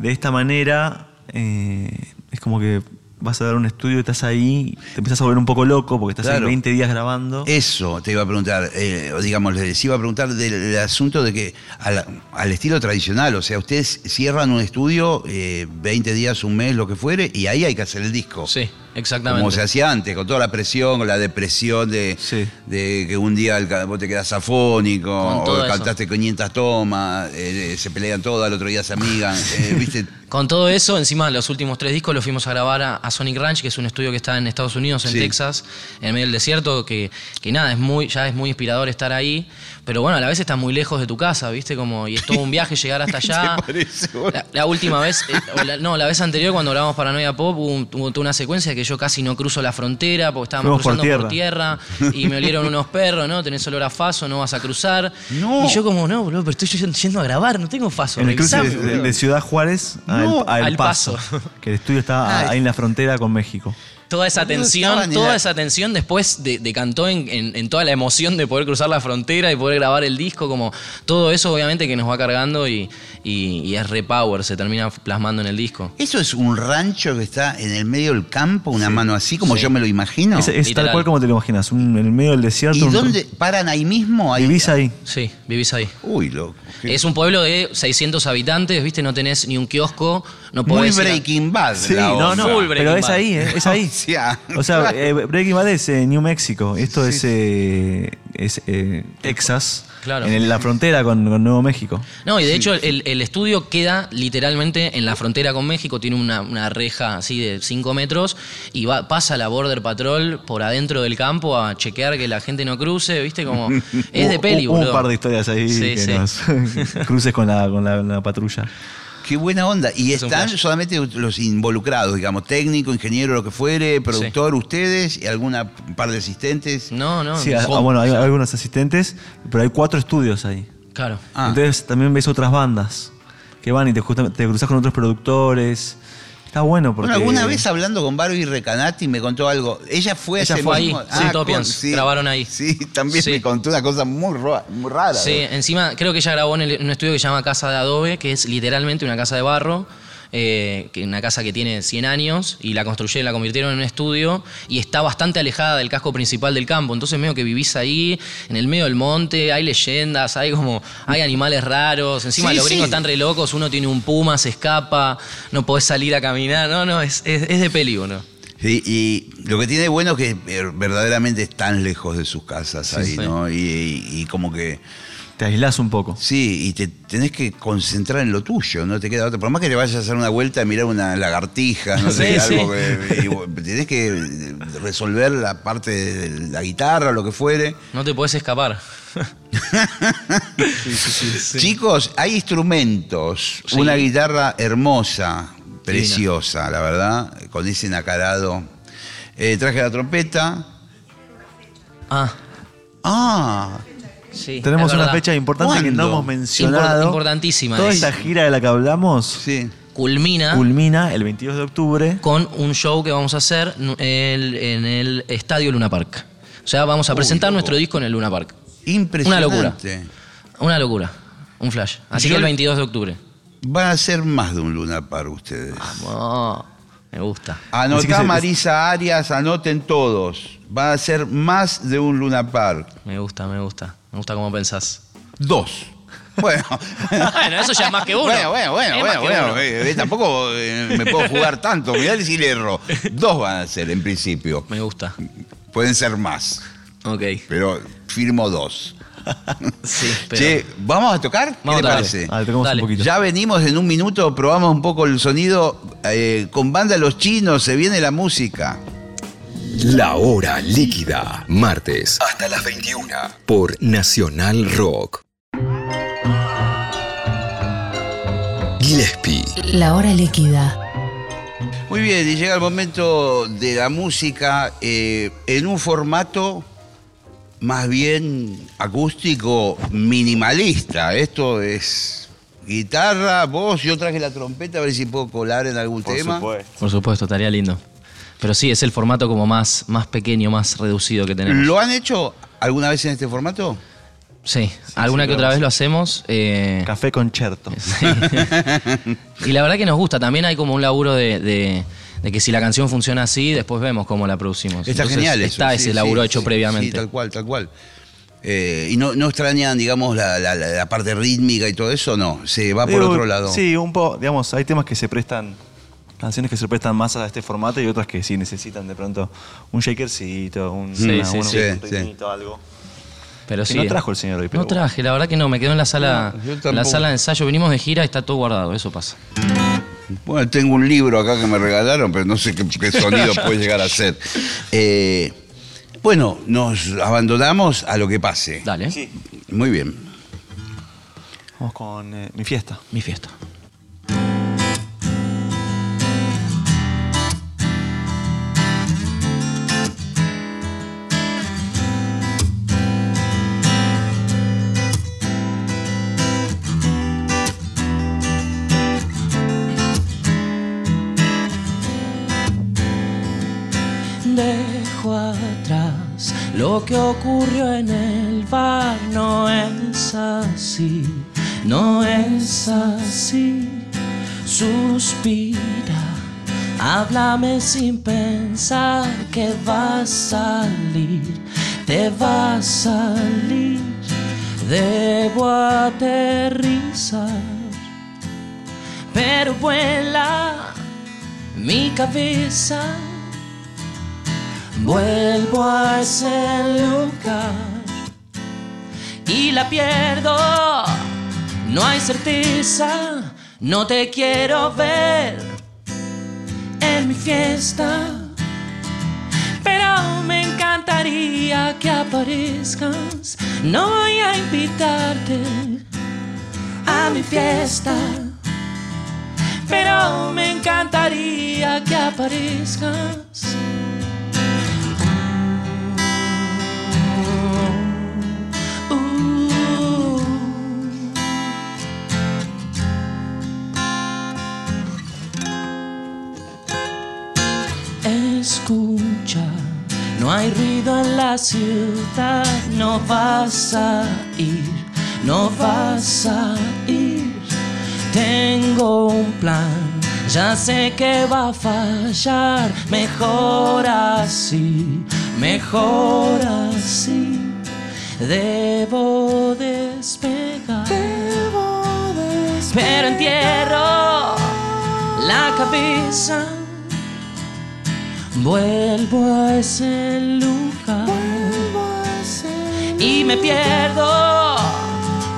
De esta manera, eh, es como que vas a dar un estudio, estás ahí, te empiezas a volver un poco loco porque estás ahí Claro. 20 días grabando. Eso te iba a preguntar, eh, o digamos, les iba a preguntar del, del asunto de que al, al estilo tradicional, o sea, ustedes cierran un estudio, eh, 20 días, un mes, lo que fuere, y ahí hay que hacer el disco. Sí, exactamente. Como se hacía antes, con toda la presión, con la depresión de, Sí. de que un día el vos te quedás afónico, o eso. cantaste 500 tomas, eh, se pelean todas, al otro día se amigan, eh, ¿viste? Con todo eso, encima los últimos tres discos los fuimos a grabar a, a Sonic Ranch, que es un estudio que está en Estados Unidos, en Sí. Texas, en medio del desierto, que, que nada, es muy, ya es muy inspirador estar ahí, pero bueno, a la vez está muy lejos de tu casa, ¿viste? Como, y es todo un viaje llegar hasta allá. parece? La, la última vez, eh, la- no, la vez anterior cuando grabamos Paranoia Pop hubo toda una secuencia que yo casi no cruzo la frontera porque estábamos Fuimos por cruzando por tierra. y me olieron unos perros, ¿no? Tenés olor a faso, no vas a cruzar. No. Y yo como, no, boludo, pero estoy yendo- a grabar, no tengo faso. En el cruce de, de- boludo". de Ciudad Juárez a, No, El, a El al Paso, Paso. Que el estudio está Ay. ahí en la frontera con México. Toda esa tensión, toda esa tensión después de- decantó en, en- en toda la emoción de poder cruzar la frontera y poder grabar el disco, como todo eso obviamente que nos va cargando y, y- y es repower, se termina plasmando en el disco. ¿Eso es un rancho que está en el medio del campo, una mano así, como Sí. yo me lo imagino? es es tal cual como te lo imaginas, un- en el medio del desierto. ¿Y un- dónde? ¿Paran ahí mismo? Ahí- Vivís ahí. Sí, vivís ahí. Uy, loco. qué- Es un pueblo de 600 habitantes, ¿viste? No tenés ni un kiosco, no Muy podés Breaking Bad. Sí, la no, no, Full pero Breaking es Bad. ahí, ¿eh? es ahí. O sea, O sea, eh, Breaking Bad es eh, New Mexico, esto es, eh, es eh, Texas, Claro. en el- la frontera con, con Nuevo México. No, y de hecho el, el estudio queda literalmente en la frontera con México, tiene una, una reja así de 5 metros y va, pasa la Border Patrol por adentro del campo a chequear que la gente no cruce, ¿viste? Como es de Hubo- peli, hubo boludo. un par de historias ahí Sí, que sí. nos cruces con la, con la, la patrulla. Qué buena onda. Y Es están solamente los involucrados, digamos, técnico, ingeniero, lo que fuere, productor, ustedes y alguna par de asistentes. No, no, Sí, no. ah, bueno, hay algunos asistentes, pero hay cuatro estudios ahí. Claro. Ah. Entonces también ves otras bandas que van y te, te cruzas con otros productores. Está bueno porque... Bueno, alguna vez hablando con Barbie Recanati me contó algo. Ella fue a Ella ese fue mismo- ahí, sí, Topians, grabaron ahí. Sí, también Sí. me contó una cosa muy, muy rara. Sí, encima creo que ella grabó en, el- en un estudio que se llama Casa de Adobe, que es literalmente una casa de barro, eh, una casa que tiene 100 años y la construyeron, la convirtieron en un estudio y está bastante alejada del casco principal del campo. Entonces medio que vivís ahí, en el medio del monte, hay leyendas, hay como, hay animales raros. Encima Sí, los gringos sí. están re locos, uno tiene un puma, se escapa, no podés salir a caminar. No, no, es, es, es de peligro. Sí, y lo que tiene de bueno es que eh, verdaderamente están lejos de sus casas ahí. ¿no? Y, y- y como que Te aislás un poco. Sí, y te tenés que concentrar en lo tuyo, no te queda otra. Por más que te vayas a hacer una vuelta a mirar una lagartija, no sé, Sí, algo que- y tenés que resolver la parte de la guitarra, lo que fuere. No te puedes escapar. Chicos, hay instrumentos, Sí. una guitarra hermosa, preciosa, la verdad, con ese nacarado. Eh, traje la trompeta. Ah, Ah, sí. Tenemos una fecha importante que no hemos mencionado. Import- importantísima Toda es. esta gira de la que hablamos sí. Culmina culmina el 22 de octubre. con un show que vamos a hacer el- en el Estadio Luna Park. O sea, vamos a presentar nuestro disco en el Luna Park. Una Impresionante. locura. Una locura. Un flash. Así Yo- que el 22 de octubre. Van a ser más de un Luna Park ustedes. Vamos. Me gusta. Así que Anotá se- Marisa Arias, anoten todos. Van a ser más de un Luna Park. Me gusta, me gusta. Me gusta cómo pensás. Dos. Bueno. Bueno, eso ya es más que uno. Bueno, bueno, bueno, Es bueno, bueno. eh, eh, tampoco eh, me puedo jugar tanto. Mirá si le erro. Dos van a ser en principio. Me gusta. Pueden ser más. Ok. Pero firmo dos. Sí, pero. Che, ¿vamos a tocar? ¿Qué Vamos tocar. parece? Tocamos Dale. un poquito. Ya venimos en un minuto, probamos un poco el sonido. eh, con banda Los Chinos, se viene la música. La hora líquida, martes hasta las 21 por Nacional Rock. Gillespie, La hora líquida. Muy bien, y llega el momento de la música eh, en un formato más bien acústico minimalista. Esto es guitarra, voz, yo traje la trompeta a ver si puedo colar en algún tema. Por supuesto, estaría lindo. Pero sí, es el formato como más, más pequeño, más reducido que tenemos. ¿Lo han hecho alguna vez en este formato? Sí, alguna que otra vez lo hacemos. eh, Café concerto. sí. y la verdad que nos gusta. También hay como un laburo de, de- de que si la canción funciona así, después vemos cómo la producimos. Está Entonces, genial eso. Está ese sí, laburo sí, hecho sí, previamente. Sí, tal cual, tal cual. Eh, ¿Y no, no extrañan, digamos, la, la- la- la parte rítmica y todo eso? No, se va por Digo, otro lado. Sí, un poco, digamos, hay temas que se prestan, canciones que se prestan más a este formato y otras que sí necesitan de pronto un shakercito, un, Sí, una- sí, un- sí. un Sí, ritmito, algo. Pero Que sí. no trajo el señor hoy, pero No traje, la verdad que no, me quedó en la sala, No, yo en la sala de ensayo. Venimos de gira y está todo guardado, eso pasa. Bueno, tengo un libro acá que me regalaron, pero no sé qué, qué sonido puede llegar a ser. Eh, bueno, nos abandonamos a lo que pase. Dale. Sí. Muy bien. Vamos con eh, mi fiesta. Mi fiesta. Lo que ocurrió en el bar, no es así, no es así. Suspira, háblame sin pensar que va a salir, te va a salir. Debo aterrizar, pero vuela mi cabeza. Vuelvo a ese lugar y la pierdo. No hay certeza, no te quiero ver en mi fiesta. Pero me encantaría que aparezcas. No voy a invitarte a mi fiesta. Pero me encantaría que aparezcas. Escucha, no hay ruido en la ciudad, no vas a ir, no vas a ir. Tengo un plan, ya sé que va a fallar, mejor así, mejor así. Debo despegar, pero entierro la cabeza. Vuelvo a ese lugar y me pierdo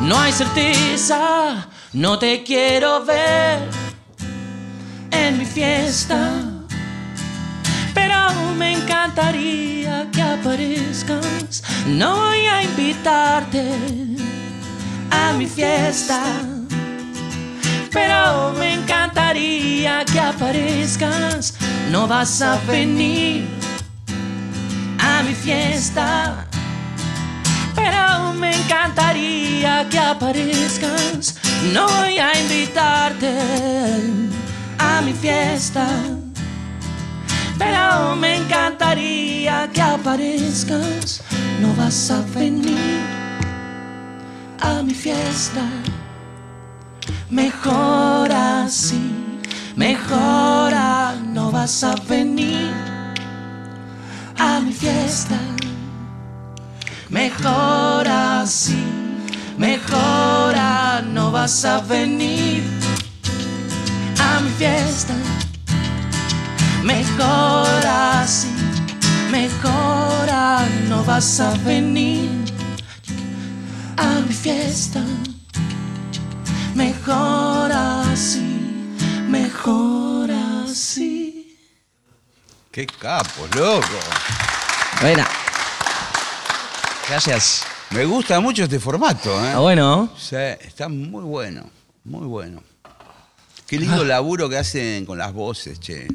No hay certeza, no te quiero ver en mi fiesta. Pero me encantaría que aparezcas. No voy a invitarte a mi fiesta. Pero me encantaría que aparezcas. No vas a venir a mi fiesta. Pero me encantaría que aparezcas. No voy a invitarte a mi fiesta. Pero me encantaría que aparezcas. No vas a venir a mi fiesta. Mejor así, mejora, no vas a venir a mi fiesta. Mejor así, mejora, no vas a venir a mi fiesta. Mejor así, mejora, no vas a venir a mi fiesta. Mejor así, mejor así. Qué capo, loco. Buena. Gracias. Me gusta mucho este formato, ¿eh? Ah, bueno. Sí, está muy bueno, muy bueno. Qué lindo laburo que hacen con las voces, che.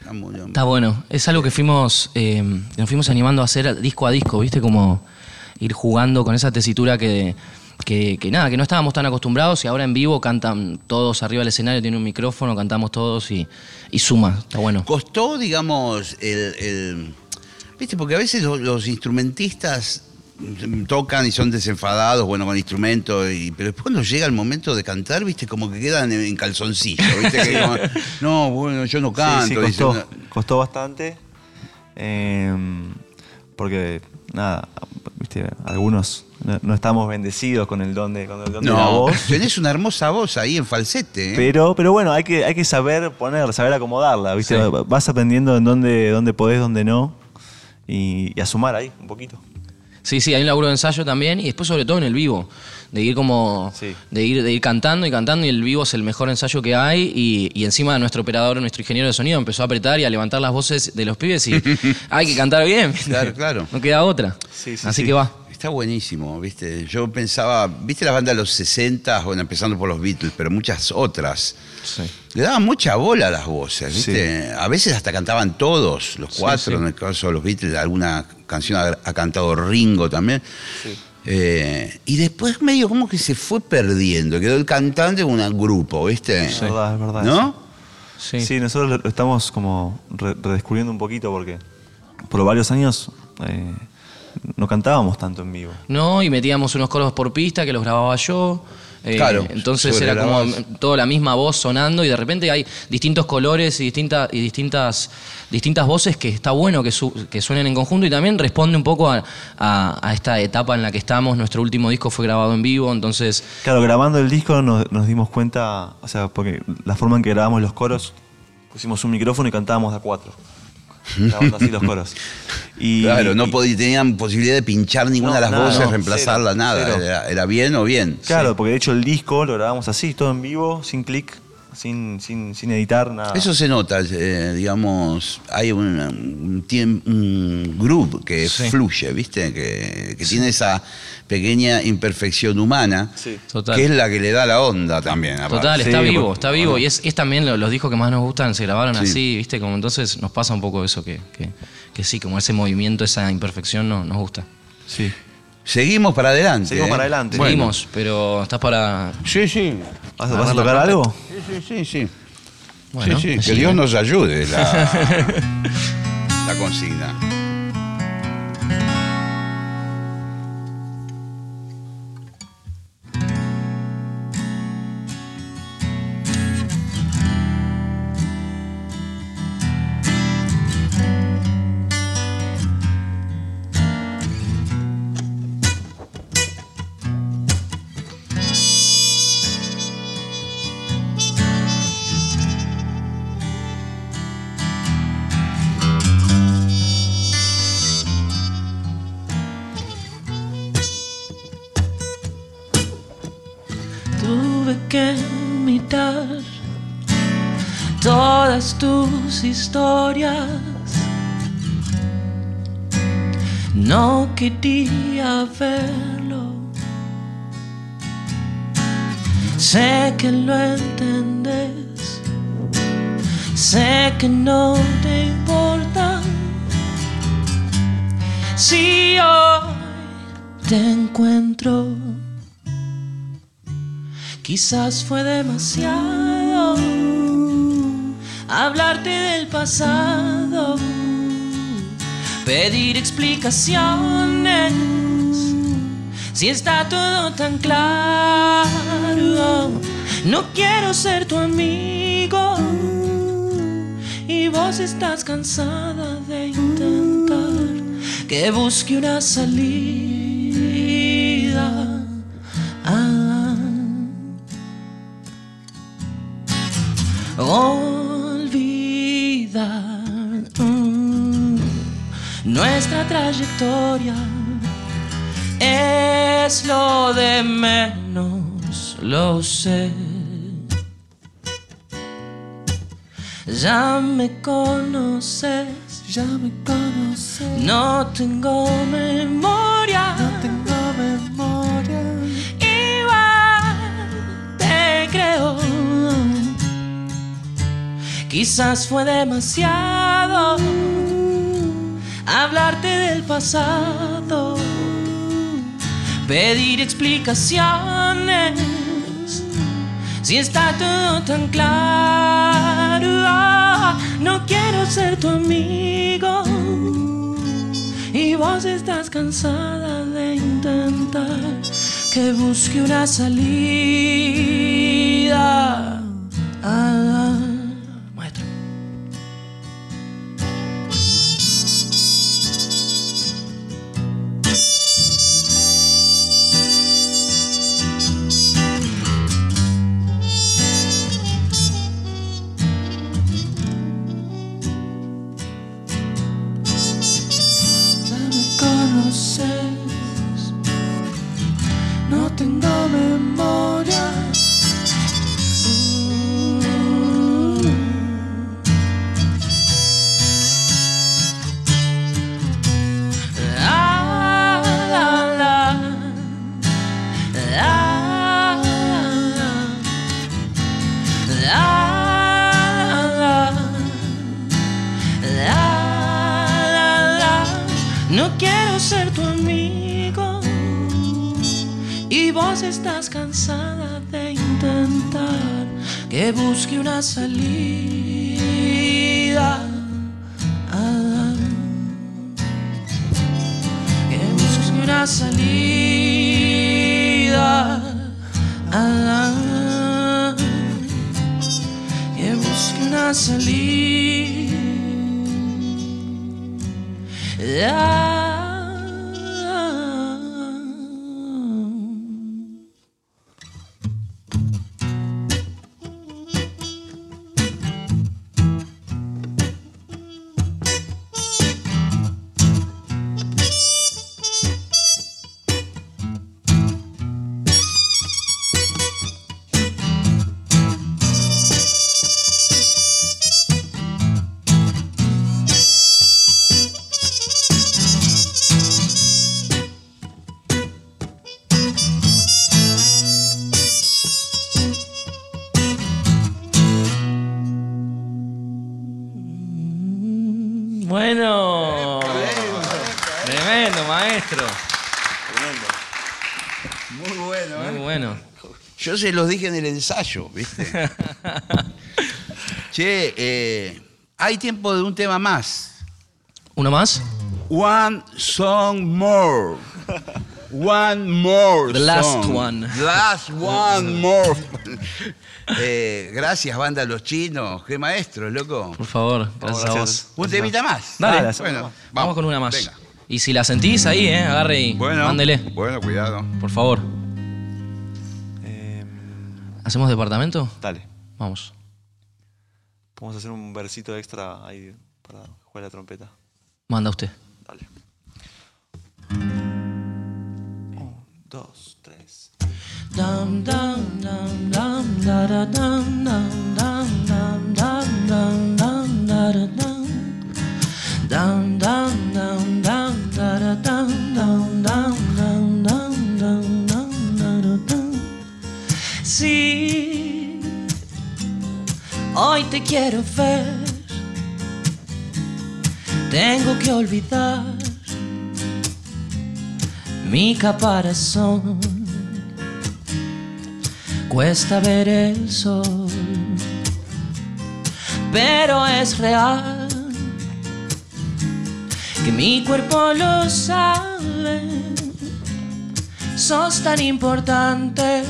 Está muy bien. Está bueno. Es algo que fuimos, eh, nos fuimos animando a hacer disco a disco, ¿viste? Como ir jugando con esa tesitura que, que, que nada, que no estábamos tan acostumbrados y ahora en vivo cantan todos arriba del escenario, tiene un micrófono, cantamos todos y, y suma. Está bueno. Costó, digamos, el, el- Viste, porque a veces lo- los, instrumentistas tocan y son desenfadados, bueno, con instrumentos, y, pero después cuando llega el momento de cantar, viste, como que quedan en, en calzoncillo, viste, que como, no, bueno, yo no canto. sí, sí, dicen, costó, costó bastante. eh, porque, nada, viste, algunos no, no estamos bendecidos con el don de, con el don de la no, voz. tenés una hermosa voz ahí en falsete. ¿eh? Pero, pero bueno, hay que, hay que saber poner, saber acomodarla, ¿viste? Sí. Vas aprendiendo en dónde, dónde podés, dónde no. Y, y a sumar ahí un poquito. Sí, sí, hay un laburo de ensayo también y después sobre todo en el vivo, de ir como, Sí. de, ir, de ir cantando y cantando y el vivo es el mejor ensayo que hay y, y encima nuestro operador, nuestro ingeniero de sonido empezó a apretar y a levantar las voces de los pibes y hay que cantar bien. Claro, claro. No queda otra. Sí, sí, Así sí. que va. Está buenísimo, ¿viste? Yo pensaba, ¿viste las bandas de los 60? Bueno, empezando por los Beatles, pero muchas otras. Le daban mucha bola a las voces, ¿viste? A veces hasta cantaban todos, los cuatro, sí. en el caso de los Beatles, alguna canción ha, ha cantado Ringo también. Eh, y después medio como que se fue perdiendo, quedó el cantante con un grupo, ¿viste? Es verdad, es verdad. ¿No? Sí. Sí, nosotros lo- estamos como re- redescubriendo un poquito porque por varios años eh, no cantábamos tanto en vivo. No, y metíamos unos coros por pista que los grababa yo. Eh, Claro, Entonces era como toda la misma voz sonando y de repente hay distintos colores y, distintas y distintas, distintas voces que está bueno que, su- que suenen en conjunto y también responde un poco a, a- a esta etapa en la que estamos. Nuestro último disco fue grabado en vivo, entonces Claro, grabando el disco nos, nos dimos cuenta, o sea, porque la forma en que grabamos los coros, pusimos un micrófono y cantábamos a cuatro. Grabando así los coros. Y, claro, no y- podí- tenían posibilidad de pinchar ninguna No, de las nada, voces, no, reemplazarla, cero, nada. cero. Era, era bien o bien. Claro, porque de hecho el disco lo grabamos así, todo en vivo, sin clic, sin, sin, sin editar, nada. Eso se nota, eh, digamos, hay un, un, un groove que Sí. fluye, ¿viste? Que, que tiene esa pequeña imperfección humana, Sí. Total. que es la que le da la onda también. aparte. Total, Sí, está vivo, está vivo. Y es, es también lo- los discos que más nos gustan, se grabaron Sí. así, ¿viste? Como entonces nos pasa un poco eso que, que, que sí, como ese movimiento, esa imperfección no, nos gusta. Sí. Seguimos para adelante. Seguimos ¿eh? para adelante. Bueno. Seguimos, pero estás para. Sí, sí. ¿Vas, a- vas a tocar algo? Sí, sí, sí. sí. Bueno, sí, sí, que. Dios nos ayude la, la consigna. No quería verlo. Sé que lo entendés. Sé que no te importa. Si hoy te encuentro, quizás fue demasiado hablarte del pasado, pedir explicaciones, si está todo tan claro, no quiero ser tu amigo y vos estás cansada de intentar que busque una salida. Ah. Mm, nuestra trayectoria es lo de menos, lo sé. Ya me conoces, Ya me conoces. no tengo memoria. No tengo memoria. Igual te creo. Quizás fue demasiado hablarte del pasado, pedir explicaciones. Si está todo tan claro, no quiero ser tu amigo. Y vos estás cansada de intentar que busque una salida. Ah, maestro. Yo se los dije en el ensayo, ¿viste? che, eh, hay tiempo de un tema más. ¿Uno más? One song more. One more. The last song. one. The last one more. Eh, gracias, banda Los Chinos. Qué maestro, loco. Por favor, gracias a vos. Un temita más. Dale, Dale, bueno, vamos. Vamos con una más. Venga. Y si la sentís ahí, eh, agarre y Bueno, mándele, bueno, cuidado. por favor. ¿Hacemos departamento? dale. Vamos. Vamos a hacer un versito extra ahí para jugar la trompeta. Manda usted. Dale. Un, dos, tres. Sí, hoy te quiero ver. Tengo que olvidar mi caparazón. Cuesta ver el sol, pero es real que mi cuerpo lo sabe. Sos tan importante.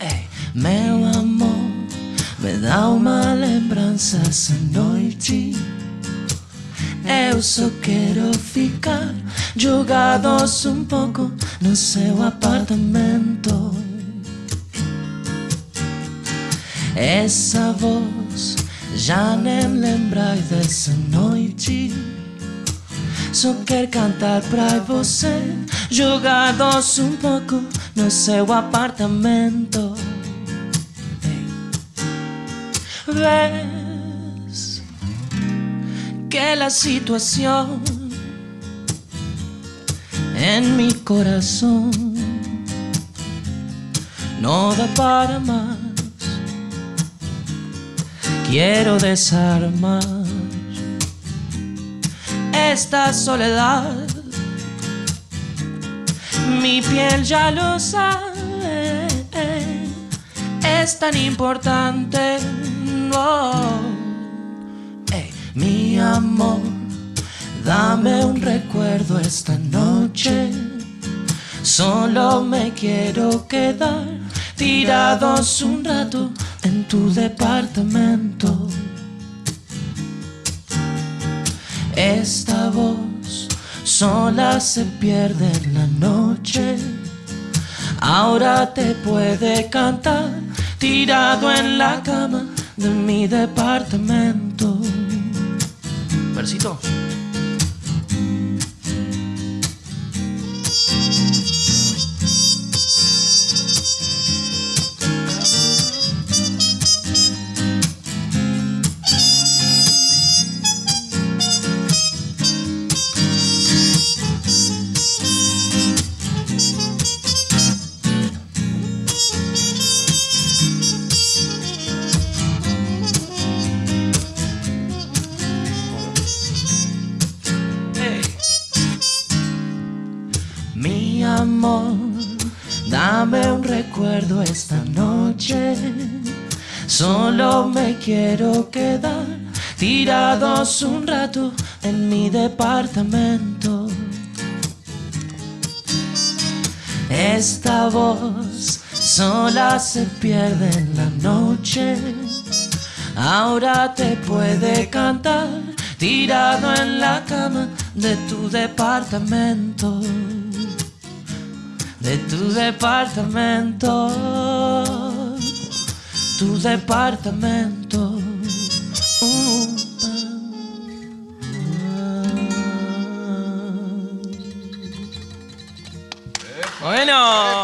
Ei, meu amor, me dá uma lembrança essa noite. Eu só quero ficar jogados um pouco no seu apartamento. Essa voz já nem lembrai dessa noite. Só quero cantar pra você, jogados um pouco no seu apartamento. Ves que la situación en mi corazón no da para más. Quiero desarmar esta soledad. Mi piel ya lo sabe. Es tan importante. Oh. Mi amor, dame un recuerdo esta noche. Solo me quiero quedar tirados un rato en tu departamento. Esta voz sola se pierde en la noche. Ahora te puede cantar tirado en la cama de mi departamento. Versito. Solo me quiero quedar tirados un rato en mi departamento. Esta voz sola se pierde en la noche. Ahora te puede cantar tirado en la cama de tu departamento. De tu departamento. Tu departamento. Uh, Bueno.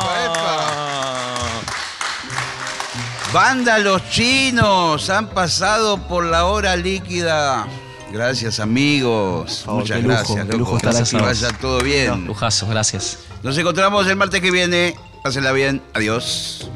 Banda Los Chinos han pasado por la hora líquida. Gracias amigos. favor, Muchas lujo, gracias. qué lujo loco. estar Que aquí. vaya todo bien. Lujazo, gracias. Nos encontramos el martes que viene. Pásenla bien. Adiós.